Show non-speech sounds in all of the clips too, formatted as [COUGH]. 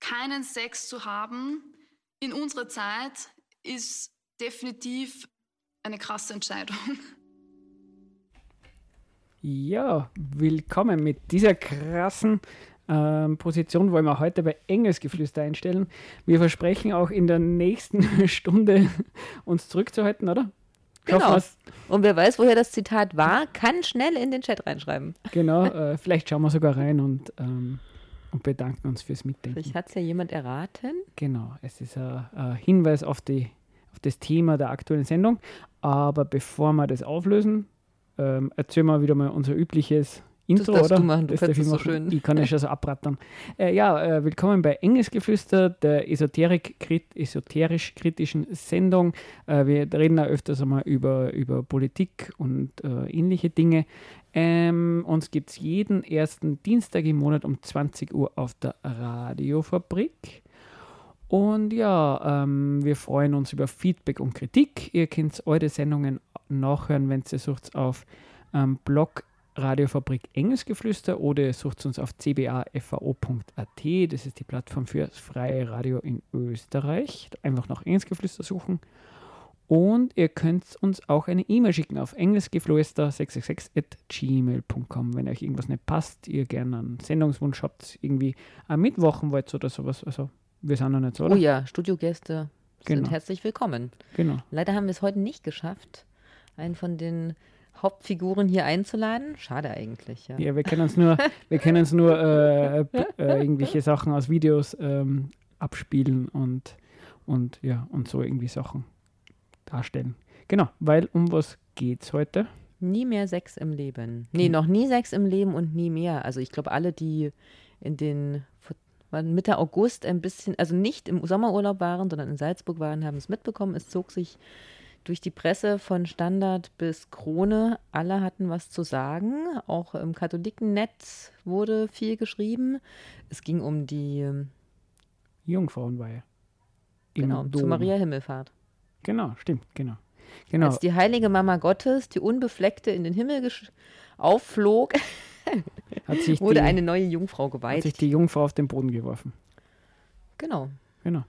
Keinen Sex zu haben in unserer Zeit ist definitiv eine krasse Entscheidung. Ja, willkommen mit dieser krassen ähm, Position wollen wir heute bei Engelsgeflüster einstellen. Wir versprechen auch in der nächsten [LAUGHS] Stunde uns zurückzuhalten, oder? Genau. Und wer weiß, woher das Zitat war, kann schnell in den Chat reinschreiben. Genau, [LAUGHS] äh, vielleicht schauen wir sogar rein und, ähm, und bedanken uns fürs Mitdenken. Vielleicht hat es ja jemand erraten. Genau, es ist ein Hinweis auf, die, auf das Thema der aktuellen Sendung. Aber bevor wir das auflösen, ähm, erzählen wir wieder mal unser übliches Intro, das oder? Du machen, du das kannst so schön. Ich kann ja schon so abrattern. Äh, ja, äh, willkommen bei Engelsgeflüster, der esoterisch-kritischen Sendung. Äh, wir reden da öfters einmal über, über Politik und äh, ähnliche Dinge. Ähm, uns gibt es jeden ersten Dienstag im Monat um 20 Uhr auf der Radiofabrik. Und ja, ähm, wir freuen uns über Feedback und Kritik. Ihr könnt eure Sendungen nachhören, wenn ihr sucht auf ähm, Blog Radiofabrik Engelsgeflüster oder ihr sucht uns auf cbafao.at. Das ist die Plattform für das freie Radio in Österreich. Einfach nach Engelsgeflüster suchen. Und ihr könnt uns auch eine E-Mail schicken auf engelsgeflüster666.gmail.com, wenn euch irgendwas nicht passt, ihr gerne einen Sendungswunsch habt, irgendwie am Mittwochen wollt oder sowas. Also wir sind noch nicht so, oder? Oh ja, Studiogäste Genau. sind herzlich willkommen. Genau. Leider haben wir es heute nicht geschafft, einen von den Hauptfiguren hier einzuladen. Schade eigentlich, ja. Ja, wir können uns nur, [LAUGHS] wir können uns nur äh, äh, irgendwelche Sachen aus Videos ähm, abspielen und, und ja, und so irgendwie Sachen darstellen. Genau, weil um was geht's heute? Nie mehr Sex im Leben. Nee, noch nie Sex im Leben und nie mehr. Also ich glaube, alle, die in den Mitte August ein bisschen, also nicht im Sommerurlaub waren, sondern in Salzburg waren, haben es mitbekommen. Es zog sich durch die Presse von Standard bis Krone. Alle hatten was zu sagen. Auch im Katholikennetz wurde viel geschrieben. Es ging um die, ähm, Jungfrauenweihe. Genau, Dom. zu Maria Himmelfahrt. Genau, stimmt, genau. Genau. Als die heilige Mama Gottes, die Unbefleckte, in den Himmel aufflog, [LAUGHS] Hat sich, wurde die, eine neue Jungfrau hat geweiht. sich die Jungfrau auf den Boden geworfen. Genau. Genau.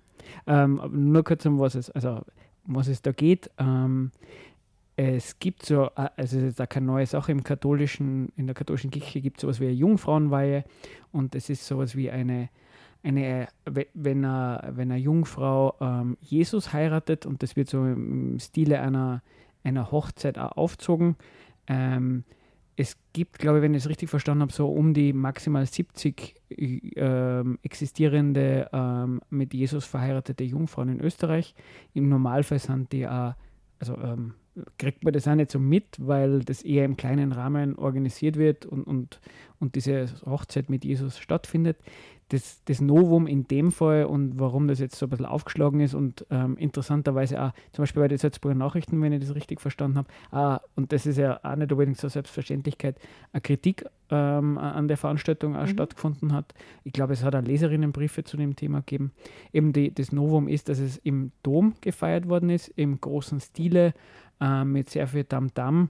Ähm, nur kurz um was es, also was es da geht. Ähm, es gibt so, äh, also es ist da keine neue Sache im katholischen, in der katholischen Kirche gibt es sowas wie eine Jungfrauenweihe und es ist sowas wie eine, eine we- wenn eine, wenn eine Jungfrau ähm, Jesus heiratet und das wird so im Stile einer, einer Hochzeit auch aufzogen. Ähm, es gibt, glaube ich, wenn ich es richtig verstanden habe, so um die maximal 70 ähm, existierende ähm, mit Jesus verheiratete Jungfrauen in Österreich. Im Normalfall sind die auch, also ähm, kriegt man das auch nicht so mit, weil das eher im kleinen Rahmen organisiert wird und, und, und diese Hochzeit mit Jesus stattfindet. Das, das Novum in dem Fall und warum das jetzt so ein bisschen aufgeschlagen ist und ähm, interessanterweise auch zum Beispiel bei den Salzburger Nachrichten, wenn ich das richtig verstanden habe, ah, und das ist ja auch nicht unbedingt so Selbstverständlichkeit, eine Kritik ähm, an der Veranstaltung auch Mhm. stattgefunden hat. Ich glaube, es hat auch Leserinnenbriefe zu dem Thema gegeben. Eben die, das Novum ist, dass es im Dom gefeiert worden ist, im großen Stile, äh, mit sehr viel Tamtam.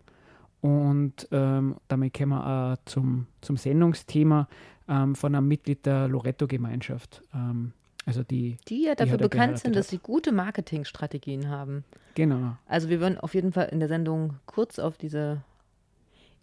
Und ähm, damit kommen wir auch zum, zum Sendungsthema ähm, von einem Mitglied der Loretto-Gemeinschaft. Ähm, also die, Die ja Die dafür er bekannt sind, dass sie gute Marketingstrategien haben. genau, Also wir würden auf jeden Fall in der Sendung kurz auf diese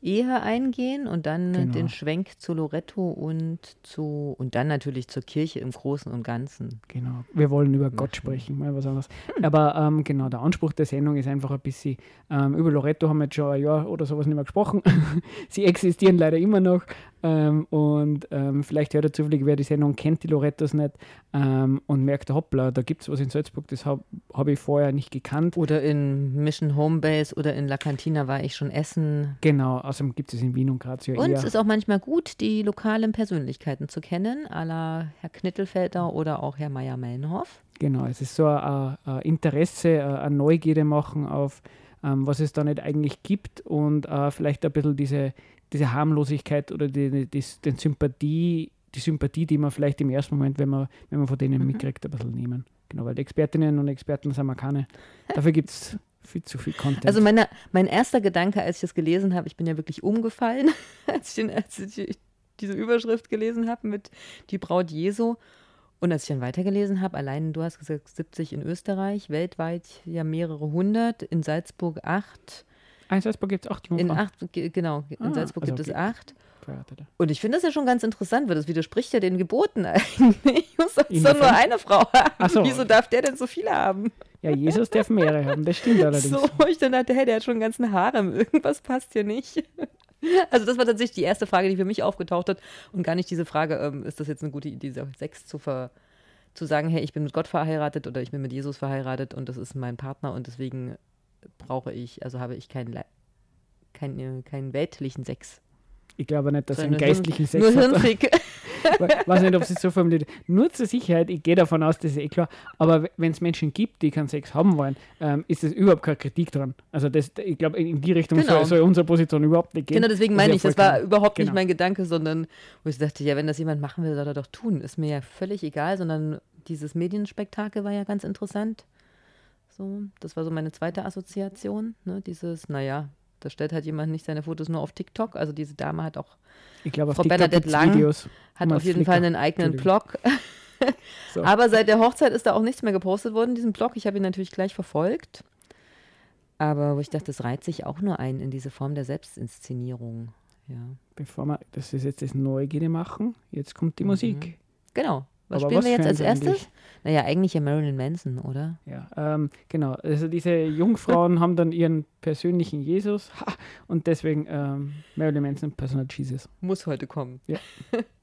Ehe eingehen und dann Genau. den Schwenk zu Loretto und zu und dann natürlich zur Kirche im Großen und Ganzen. genau. Wir wollen über Gott sprechen, mal was anderes. Aber ähm, genau, der Anspruch der Sendung ist einfach ein bisschen, ähm, über Loretto haben wir jetzt schon ein Jahr oder sowas nicht mehr gesprochen. [LAUGHS] Sie existieren leider immer noch. Ähm, und ähm, vielleicht hört er zufällig, wer die Sendung kennt, die Lorettos nicht, ähm, und merkt, hoppla, da gibt es was in Salzburg, das habe hab ich vorher nicht gekannt. Oder in Mission Homebase oder in La Cantina war ich schon essen. Genau, außerdem gibt es in Wien und Graz ja Und es ist auch manchmal gut, die lokalen Persönlichkeiten zu kennen, à la Herr Knittelfelder oder auch Herr Meier-Mellenhoff. Genau, es ist so ein, ein Interesse, ein- eine Neugierde machen auf, ähm, was es da nicht eigentlich gibt und äh, vielleicht ein bisschen diese, diese Harmlosigkeit oder die, die, die, den Sympathie, die Sympathie, die man vielleicht im ersten Moment, wenn man, wenn man von denen Mhm. mitkriegt, ein bisschen nehmen. Genau, weil die Expertinnen und Experten sind wir keine. Dafür gibt es viel zu viel Content. Also meine, mein erster Gedanke, als ich das gelesen habe, ich bin ja wirklich umgefallen, [LAUGHS] als ich, den, als ich diese Überschrift gelesen habe mit die Braut Jesu. Und als ich dann weitergelesen habe, allein du hast gesagt 70 in Österreich, weltweit ja mehrere hundert, in Salzburg acht. In Salzburg gibt es acht In Jungfrauen. acht, ge- genau, in Ah, Salzburg also gibt es okay. acht. Verheiratete. Und ich finde das ja schon ganz interessant, weil das widerspricht ja den Geboten [LAUGHS] eigentlich. Du sollst doch nur eine Frau haben. So. Wieso darf der denn so viele haben? Ja, Jesus darf mehrere haben, das stimmt [LAUGHS] allerdings. So, ich dann dachte, hey, der hat schon einen ganzen Harem, [LAUGHS] irgendwas passt hier nicht. Also das war tatsächlich die erste Frage, die für mich aufgetaucht hat und gar nicht diese Frage, ähm, ist das jetzt eine gute Idee, Sex zu ver zu sagen, hey, ich bin mit Gott verheiratet oder ich bin mit Jesus verheiratet und das ist mein Partner und deswegen brauche ich, also habe ich keinen, keinen, keinen weltlichen Sex. Ich glaube nicht, dass er sondern einen geistlichen Sex Nur hat. Hirnfick. [LAUGHS] Ich weiß nicht, ob sie es so formuliert. Nur zur Sicherheit, ich gehe davon aus, das ist eh klar. Aber wenn es Menschen gibt, die keinen Sex haben wollen, ähm, ist es überhaupt keine Kritik dran. Also das, ich glaube, in die Richtung Genau. soll, soll unsere Position überhaupt nicht gehen. Genau, deswegen Das meine ich, das war überhaupt nicht genau. mein Gedanke, sondern wo ich dachte, ja, wenn das jemand machen will, soll er doch tun. Ist mir ja völlig egal, sondern dieses Medienspektakel war ja ganz interessant. So, das war so meine zweite Assoziation. Ne? Dieses, naja, da stellt halt jemand nicht seine Fotos nur auf TikTok. Also diese Dame hat auch, Ich glaube, Frau TikTok Bernadette Lang Videos. hat auf jeden Flickr. Fall einen eigenen. Blog. [LAUGHS] So. Aber seit der Hochzeit ist da auch nichts mehr gepostet worden, diesen Blog. Ich habe ihn natürlich gleich verfolgt. Aber wo ich dachte, das reiht sich auch nur ein in diese Form der Selbstinszenierung. Ja. Bevor wir, das ist jetzt das Neugierde machen, jetzt kommt die Musik. Genau. Was Aber spielen was wir jetzt als erstes? eigentlich? Naja, eigentlich ja Marilyn Manson, oder? Ja, ähm, genau. Also diese Jungfrauen [LAUGHS] haben dann ihren persönlichen Jesus ha, und deswegen ähm, Marilyn Manson, Personal Jesus. Muss heute kommen. Ja. [LAUGHS]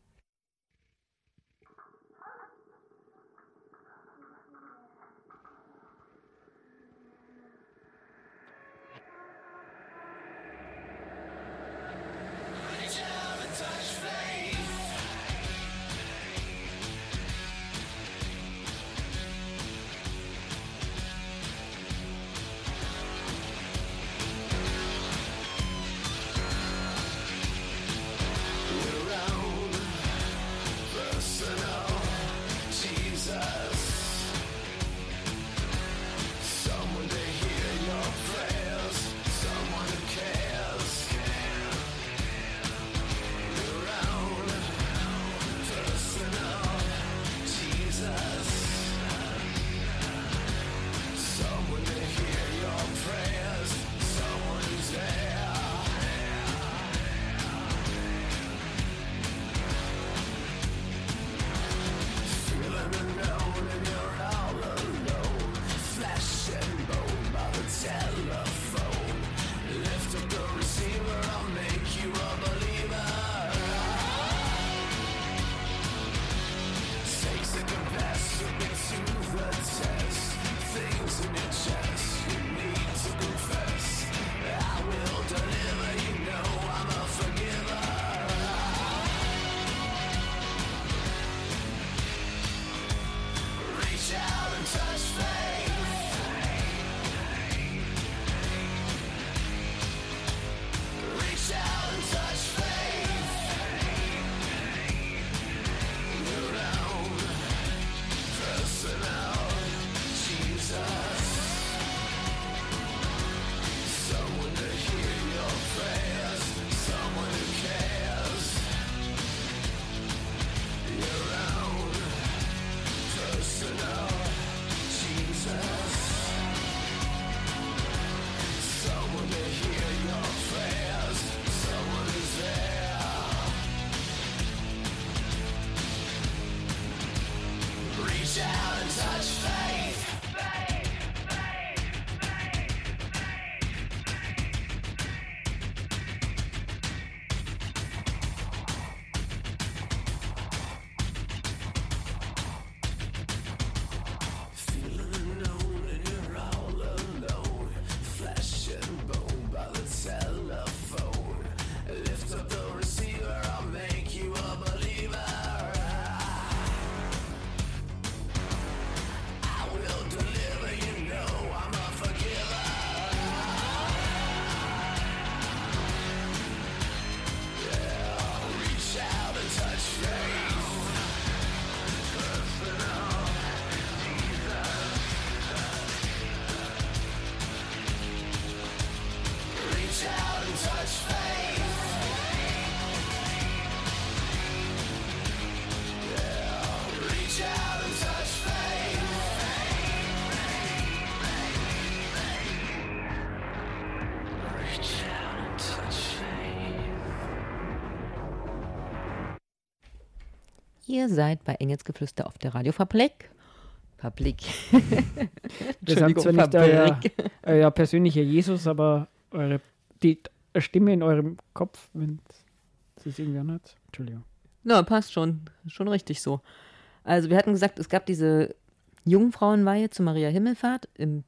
Ihr seid bei Engelsgeflüster auf der Radiofabrik. Fabrik. [LAUGHS] Wir sind zwar nicht euer, euer persönlicher Jesus, aber eure, die Stimme in eurem Kopf, wenn es irgendwie anhört. Entschuldigung. Na, passt schon. Schon richtig so. Also wir hatten gesagt, es gab diese Jungfrauenweihe zu Maria Himmelfahrt im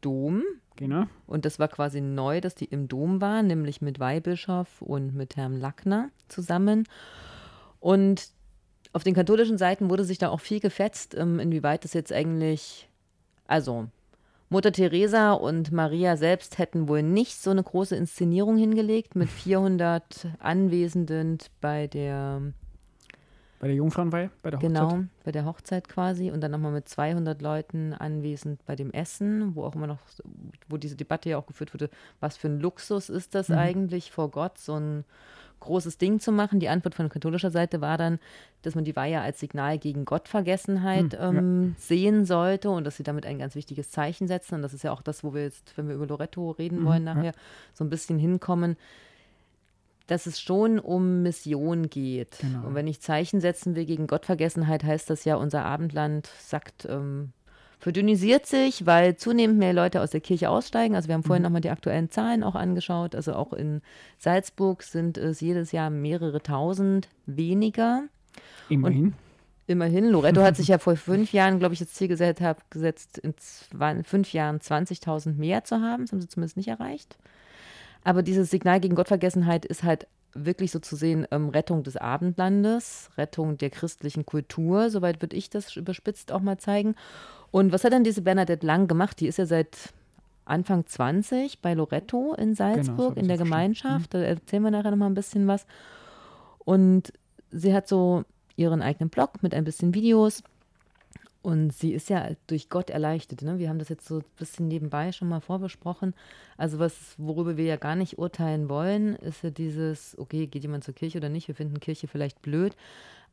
Dom. Genau. Und das war quasi neu, dass die im Dom war, nämlich mit Weihbischof und mit Herrn Lackner zusammen. Und auf den katholischen Seiten wurde sich da auch viel gefetzt, ähm, inwieweit das jetzt eigentlich, also Mutter Teresa und Maria selbst hätten wohl nicht so eine große Inszenierung hingelegt mit [LAUGHS] 400 Anwesenden bei der bei der Jungfrauenweihe, bei der Hochzeit? Genau, bei der Hochzeit quasi und dann nochmal mit 200 Leuten anwesend bei dem Essen, wo auch immer noch, wo diese Debatte ja auch geführt wurde, was für ein Luxus ist das mhm. eigentlich vor Gott, so ein großes Ding zu machen. Die Antwort von katholischer Seite war dann, dass man die Weihe als Signal gegen Gottvergessenheit mhm, ähm, ja. sehen sollte und dass sie damit ein ganz wichtiges Zeichen setzen. Und das ist ja auch das, wo wir jetzt, wenn wir über Loretto reden mhm, wollen, nachher ja. so ein bisschen hinkommen dass es schon um Mission geht. Genau. Und wenn ich Zeichen setzen will gegen Gottvergessenheit, heißt das ja, unser Abendland sagt, ähm, verdünnisiert sich, weil zunehmend mehr Leute aus der Kirche aussteigen. Also wir haben vorhin mhm. nochmal die aktuellen Zahlen auch angeschaut. Also auch in Salzburg sind es jedes Jahr mehrere tausend weniger. Immerhin. Und immerhin. Loretto hat sich [LAUGHS] ja vor fünf Jahren, glaube ich, das Ziel gesetzt, gesetzt in zwei, fünf Jahren 20.000 mehr zu haben. Das haben sie zumindest nicht erreicht. Aber dieses Signal gegen Gottvergessenheit ist halt wirklich so zu sehen, ähm, Rettung des Abendlandes, Rettung der christlichen Kultur, soweit würde ich das überspitzt auch mal zeigen. Und was hat dann diese Bernadette Lang gemacht? Die ist ja seit Anfang 20 bei Loretto in Salzburg, genau, in der Gemeinschaft. Mhm. Da erzählen wir nachher nochmal ein bisschen was. Und sie hat so ihren eigenen Blog mit ein bisschen Videos und sie ist ja durch Gott erleichtert. Ne? Wir haben das jetzt so ein bisschen nebenbei schon mal vorbesprochen. Also was, worüber wir ja gar nicht urteilen wollen, ist ja dieses, okay, geht jemand zur Kirche oder nicht? Wir finden Kirche vielleicht blöd.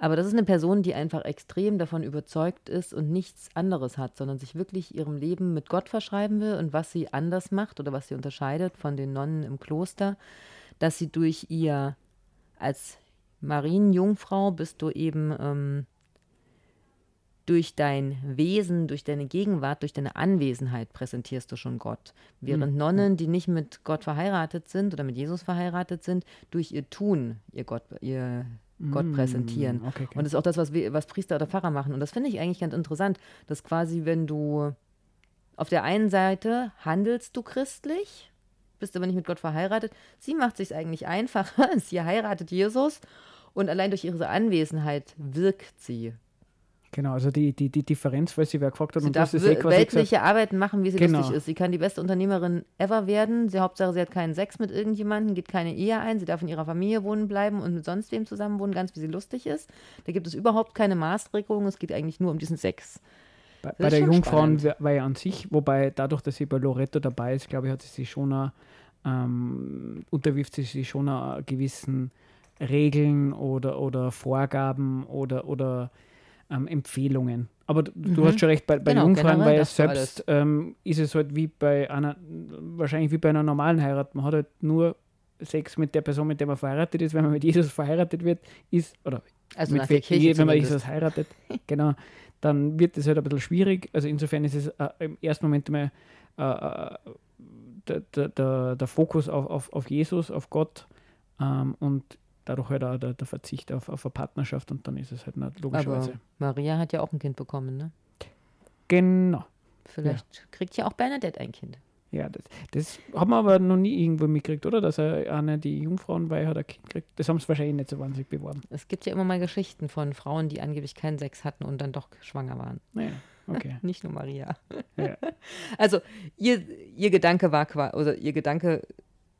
Aber das ist eine Person, die einfach extrem davon überzeugt ist und nichts anderes hat, sondern sich wirklich ihrem Leben mit Gott verschreiben will und was sie anders macht oder was sie unterscheidet von den Nonnen im Kloster, dass sie durch ihr als Marienjungfrau bist du eben ähm, durch dein Wesen, durch deine Gegenwart, durch deine Anwesenheit präsentierst du schon Gott. Während mhm. Nonnen, die nicht mit Gott verheiratet sind oder mit Jesus verheiratet sind, durch ihr Tun ihr Gott, ihr Gott hm, präsentieren. Okay, okay. Und das ist auch das, was, wir, was Priester oder Pfarrer machen. Und das finde ich eigentlich ganz interessant, dass quasi, wenn du auf der einen Seite handelst du christlich, bist aber nicht mit Gott verheiratet, sie macht sich eigentlich einfacher, [LAUGHS] sie heiratet Jesus und allein durch ihre Anwesenheit wirkt sie Genau, also die, die, die Differenz, weil sie wer gefragt hat. Sie und darf das ist eh weltliche gesagt, Arbeiten machen, wie sie genau. lustig ist. Sie kann die beste Unternehmerin ever werden. Sie, Hauptsache, sie hat keinen Sex mit irgendjemandem, geht keine Ehe ein. Sie darf in ihrer Familie wohnen bleiben und mit sonst wem zusammen wohnen, ganz wie sie lustig ist. Da gibt es überhaupt keine Maßregelung. Es geht eigentlich nur um diesen Sex. Bei, bei der Jungfrauen war ja an sich, wobei dadurch, dass sie bei Loretto dabei ist, glaube ich, hat sie sich schon eine, ähm, unterwirft sie sich schon einer gewissen Regeln oder, oder Vorgaben oder, oder ähm, Empfehlungen. Aber du, mhm. hast schon recht, bei, bei genau, Jungfrauen, weil selbst ähm, ist es halt wie bei einer, wahrscheinlich wie bei einer normalen Heirat. Man hat halt nur Sex mit der Person, mit der man verheiratet ist. Wenn man mit Jesus verheiratet wird, ist, oder also mit der Kirche wenn man Jesus heiratet, [LAUGHS] genau, dann wird es halt ein bisschen schwierig. Also insofern ist es äh, im ersten Moment mal äh, äh der, der, der, Fokus auf, auf, auf Jesus, auf Gott ähm, und dadurch halt auch der, der Verzicht auf, auf eine Partnerschaft und dann ist es halt nicht logischerweise. Aber Maria hat ja auch ein Kind bekommen, ne? Genau. Vielleicht ja. kriegt ja auch Bernadette ein Kind. Ja, das, das haben wir aber noch nie irgendwo mitgekriegt, oder? Dass er eine, die Jungfrauenweihe hat ein Kind kriegt. Das haben sie wahrscheinlich nicht so wahnsinnig beworben. Es gibt ja immer mal Geschichten von Frauen, die angeblich keinen Sex hatten und dann doch schwanger waren. Ja, okay. [LAUGHS] Nicht nur Maria. Ja. Also, ihr, ihr Gedanke war quasi, oder ihr Gedanke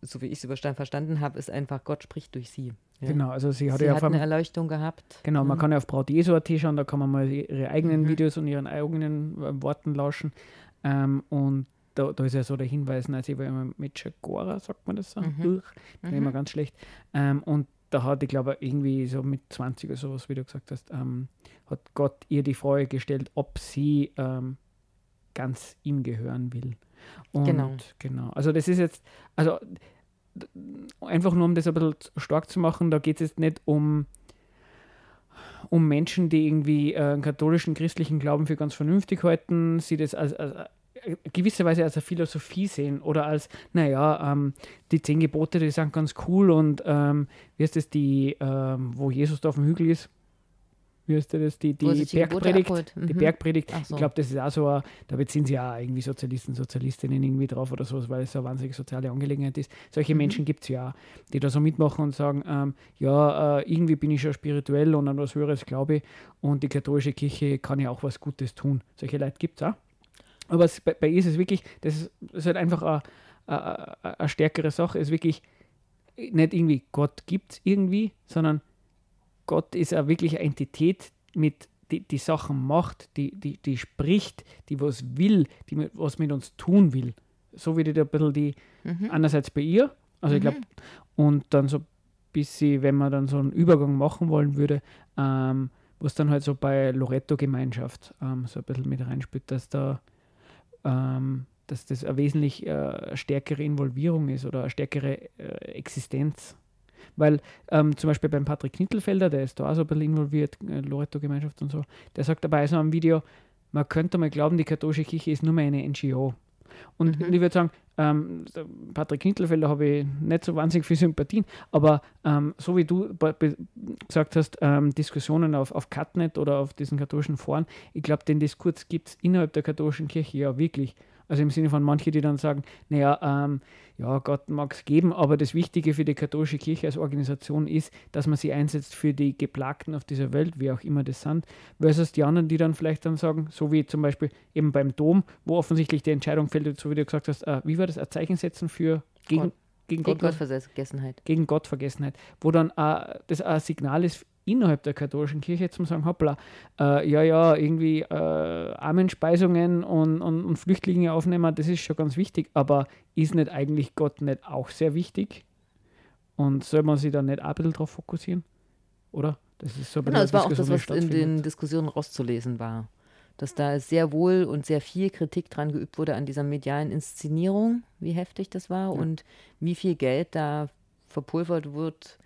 so wie ich es verstanden habe, ist einfach, Gott spricht durch sie. Ja. Genau, also sie hat sie ja hat eine Erleuchtung gehabt. Genau, mhm. man kann ja auf Braut Jesu.at schauen, da kann man mal ihre eigenen mhm. Videos und ihren eigenen äh, Worten lauschen. Ähm, und da, da, ist ja so der Hinweis, also ich war immer mit Chagora, sagt man das so, mhm. durch, mhm. immer ganz schlecht. Ähm, und da hat, ich glaube, irgendwie so mit 20 oder sowas, wie du gesagt hast, ähm, hat Gott ihr die Frage gestellt, ob sie ähm, ganz ihm gehören will. Und genau. genau. Also das ist jetzt, also einfach nur um das ein bisschen stark zu machen, da geht es jetzt nicht um um Menschen, die irgendwie äh, einen katholischen, christlichen Glauben für ganz vernünftig halten, sie das als, als äh, gewisserweise als eine Philosophie sehen oder als, naja, ähm, die zehn Gebote, die sind ganz cool und ähm, wie heißt das, die, ähm, wo Jesus da auf dem Hügel ist, wie heißt das, die, die, die Bergpredigt. Mhm. Die Bergpredigt. So. Ich glaube, das ist auch so, ein, da beziehen sie ja irgendwie Sozialisten, Sozialistinnen irgendwie drauf oder sowas, weil es so eine wahnsinnig soziale Angelegenheit ist. Solche mhm. Menschen gibt es ja, die da so mitmachen und sagen, ähm, ja, äh, irgendwie bin ich schon spirituell und an was Höheres glaube ich und die katholische Kirche kann ja auch was Gutes tun. Solche Leute gibt es auch. Aber es, bei, bei ihr ist es wirklich, das ist, halt einfach eine stärkere Sache, es ist wirklich nicht irgendwie Gott gibt es irgendwie, sondern Gott ist ja wirklich eine Entität, mit, die, die Sachen macht, die, die, die spricht, die was will, die was mit uns tun will. So wie die da ein bisschen die, mhm. einerseits bei ihr, also mhm. ich glaube, und dann so bis sie, wenn man dann so einen Übergang machen wollen würde, ähm, was dann halt so bei Loretto-Gemeinschaft ähm, so ein bisschen mit reinspielt, dass da ähm, dass das eine wesentlich äh, stärkere Involvierung ist oder eine stärkere äh, Existenz weil ähm, zum Beispiel beim Patrick Knittelfelder, der ist da auch so ein bisschen involviert, äh, Loretto-Gemeinschaft und so, der sagt dabei so einem Video, man könnte mal glauben, die katholische Kirche ist nur mehr eine NGO. Und, mhm. ich würde sagen, ähm, Patrick Knittelfelder habe ich nicht so wahnsinnig viel Sympathien, aber ähm, so wie du gesagt hast, ähm, Diskussionen auf, auf Catnet oder auf diesen katholischen Foren, ich glaube, den Diskurs gibt es innerhalb der katholischen Kirche ja wirklich. Also im Sinne von manche, die dann sagen, naja, ähm, ja, Gott mag es geben, aber das Wichtige für die katholische Kirche als Organisation ist, dass man sie einsetzt für die Geplagten auf dieser Welt, wie auch immer das sind, versus die anderen, die dann vielleicht dann sagen, so wie zum Beispiel eben beim Dom, wo offensichtlich die Entscheidung fällt, so wie du gesagt hast, äh, wie war das, ein Zeichen setzen für gegen, Gott. gegen, Gott, Gottvergessenheit. Gegen Gottvergessenheit, wo dann äh, das ein Signal ist innerhalb der katholischen Kirche zum sagen, hoppla, äh, ja, ja, irgendwie äh, Armenspeisungen und, und, und, Flüchtlinge aufnehmen, das ist schon ganz wichtig, aber ist nicht eigentlich Gott nicht auch sehr wichtig? Und soll man sich da nicht auch ein bisschen drauf fokussieren? Oder? Das ist so genau, das war auch das, was in den Diskussionen rauszulesen war. Dass da sehr wohl und sehr viel Kritik dran geübt wurde an dieser medialen Inszenierung, wie heftig das war ja. und wie viel Geld da verpulvert wird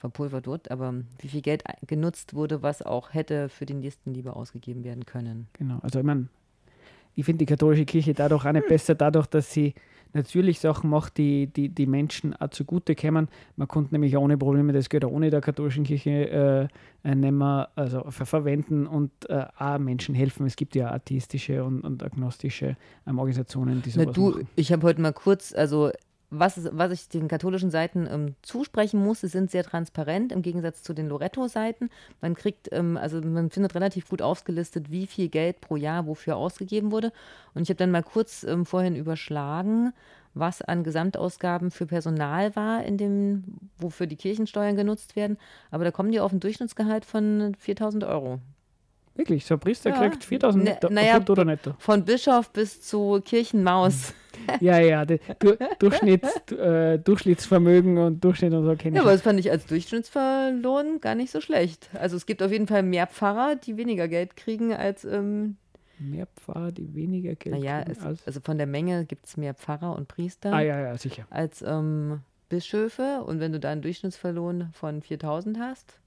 verpulvert wird, aber wie viel Geld genutzt wurde, was auch hätte für die Nächstenliebe ausgegeben werden können. Genau, also ich meine, ich finde die katholische Kirche dadurch auch nicht besser, dadurch, dass sie natürlich Sachen macht, die die, die Menschen auch zugute kommen. Man konnte nämlich ohne Probleme das Geld auch ohne der katholischen Kirche äh, nehmen, also ver verwenden und äh, auch Menschen helfen. Es gibt ja atheistische und, und agnostische ähm, Organisationen, die sowas Na, du, machen. Ich habe heute mal kurz, also was, was ich den katholischen Seiten ähm, zusprechen muss, sie sind sehr transparent im Gegensatz zu den Loretto-Seiten. Man kriegt, ähm, also man findet relativ gut aufgelistet, wie viel Geld pro Jahr wofür ausgegeben wurde. Und ich habe dann mal kurz ähm, vorhin überschlagen, was an Gesamtausgaben für Personal war, in dem, wofür die Kirchensteuern genutzt werden. Aber da kommen die auf ein Durchschnittsgehalt von 4000 Euro. Wirklich, so ein Priester ja. kriegt 4000 ne, naja, oder netto. Von Bischof bis zu Kirchenmaus. [LAUGHS] ja, ja, du, Durchschnitts, äh, Durchschnittsvermögen und Durchschnitt und so kenne. Ja, aber das fand ich als Durchschnittsverlohn gar nicht so schlecht. Also es gibt auf jeden Fall mehr Pfarrer, die weniger Geld kriegen als. Ähm, mehr Pfarrer, die weniger Geld naja, kriegen. Naja, also von der Menge gibt es mehr Pfarrer und Priester. Ah, ja, ja, sicher. Als ähm, Bischöfe. Und wenn du da einen Durchschnittsverlohn von 4000 hast,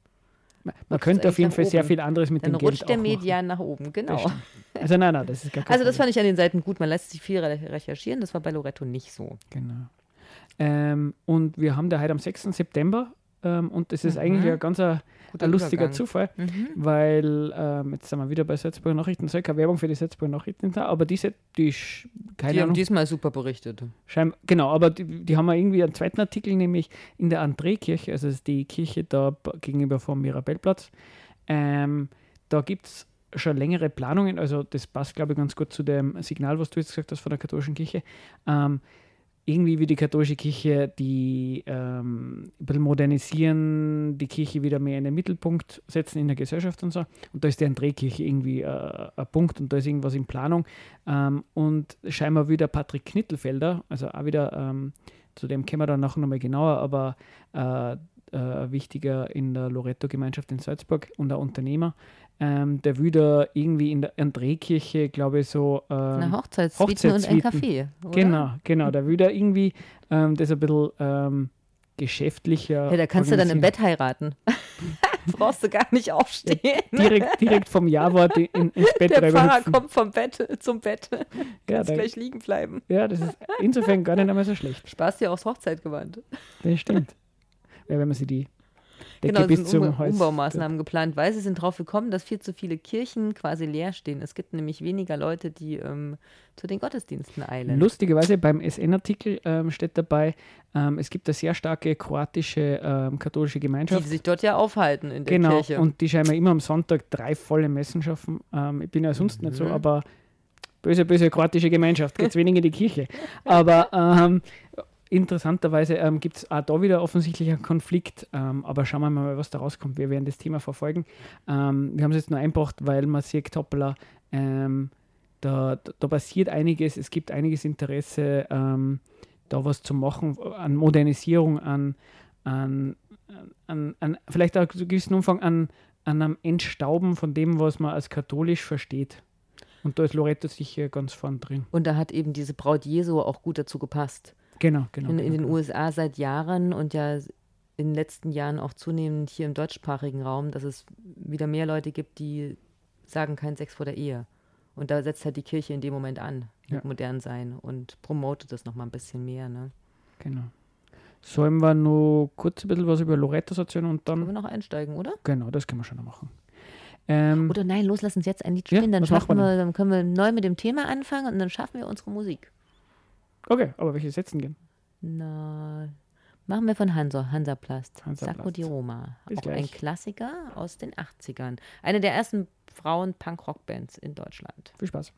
man, man könnte auf jeden Fall sehr viel anderes mit Dann dem Geld rutscht der Median nach oben, genau. Also nein, nein, das ist gar kein Also das fand ich an den Seiten gut. Man lässt sich viel recherchieren. Das war bei Loretto nicht so. Genau. Ähm, und wir haben da heute am 6. September ähm, und das ist mhm. eigentlich ein ganz ein, ein lustiger Übergang. Zufall, mhm. weil ähm, jetzt sind wir wieder bei Salzburger Nachrichten. Soll keine Werbung für die Salzburger Nachrichten da, aber diese, die, keine die Ahnung, haben diesmal super berichtet. Schein, genau, aber die, die haben wir irgendwie einen zweiten Artikel, nämlich in der André-Kirche, also die Kirche da gegenüber vom Mirabellplatz. Ähm, da gibt es schon längere Planungen, also das passt, glaube ich, ganz gut zu dem Signal, was du jetzt gesagt hast von der katholischen Kirche. Ähm, irgendwie wie die katholische Kirche die ähm, modernisieren, die Kirche wieder mehr in den Mittelpunkt setzen in der Gesellschaft und so. Und da ist die André-Kirche irgendwie äh, ein Punkt und da ist irgendwas in Planung. Ähm, und scheinbar wieder Patrick Knittelfelder, also auch wieder, ähm, zu dem kommen wir dann nachher nochmal genauer, aber äh, äh, wichtiger in der Loretto-Gemeinschaft in Salzburg und ein Unternehmer, ähm, der will da irgendwie in der André-Kirche, glaube ich, so. Ähm, Eine Hochzeitssuite und ein Café. Oder? Genau, genau. Der will da irgendwie ähm, das ein bisschen ähm, geschäftlicher. Ja, da kannst du dann im Bett heiraten. [LAUGHS] brauchst du gar nicht aufstehen. direkt, direkt vom Ja-Wort in, ins Bett Der Pfarrer kommt vom Bett zum Bett. Ja, Kannst da, gleich liegen bleiben. ja, das ist insofern gar nicht einmal so schlecht. Spaß dir aufs Hochzeitgewand. Das stimmt. Ja, wenn man sie die Decke Genau, es bis sind zum um. Umbaumaßnahmen geplant, weil sie sind drauf gekommen, dass viel zu viele Kirchen quasi leer stehen. Es gibt nämlich weniger Leute, die ähm, zu den Gottesdiensten eilen. Lustigerweise beim SN-Artikel ähm, steht dabei, ähm, es gibt eine sehr starke kroatische ähm, katholische die Gemeinschaft. sich dort ja aufhalten in der Genau, Kirche. und die scheinbar immer am Sonntag drei volle Messen schaffen. Ähm, ich bin ja sonst nicht so, Mhm. aber böse, böse kroatische Gemeinschaft, geht wenig in die Kirche. Aber ähm, interessanterweise ähm, gibt es auch da wieder offensichtlich einen Konflikt, ähm, aber schauen wir mal, was da rauskommt. Wir werden das Thema verfolgen. Ähm, wir haben es jetzt nur eingebracht, weil man sieht, hoppala, ähm, da, da, da passiert einiges, es gibt einiges Interesse, ähm, da was zu machen, an Modernisierung, an, an, an, an vielleicht auch zu gewissen Umfang an, an einem Entstauben von dem, was man als katholisch versteht. Und da ist Loretto sicher ganz vorn drin. Und da hat eben diese Braut Jesu auch gut dazu gepasst. Genau, genau. in, genau, in den genau. USA seit Jahren und ja in den letzten Jahren auch zunehmend hier im deutschsprachigen Raum, dass es wieder mehr Leute gibt, die sagen kein Sex vor der Ehe. Und da setzt halt die Kirche in dem Moment an, mit Ja. modern sein und promotet das nochmal ein bisschen mehr. Ne? genau. Sollen wir nur kurz ein bisschen was über Loretto erzählen und Können wir dann. noch einsteigen, oder? Genau, das können wir schon noch machen. Ähm, Oder nein, los, lass uns jetzt ein Lied Ja, spielen, dann was machen schaffen wir wir, dann können wir neu mit dem Thema anfangen und dann schaffen wir unsere Musik. Okay, aber welche setzen gehen? Na, machen wir von Hansa, Hansaplast. Hansaplast. Sacco di Roma. Bis auch ein gleich. Klassiker aus den 80ern. Eine der ersten Frauen-Punk-Rock-Bands in Deutschland. Viel Spaß.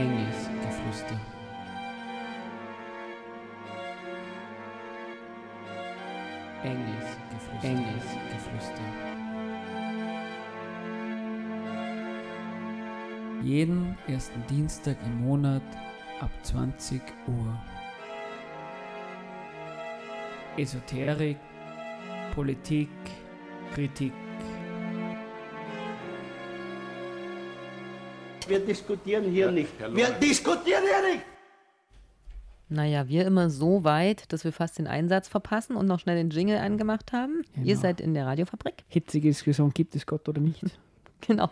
Enges Geflüster. Enges Geflüster. Jeden ersten Dienstag im Monat ab 20 Uhr. Esoterik, Politik, Kritik. Wir diskutieren hier nicht. Wir diskutieren hier nicht. Naja, wir immer so weit, dass wir fast den Einsatz verpassen und noch schnell den Jingle angemacht haben. Ihr Genau. seid in der Radiofabrik. Hitzige Diskussion, gibt es Gott oder nicht? [LAUGHS] Genau.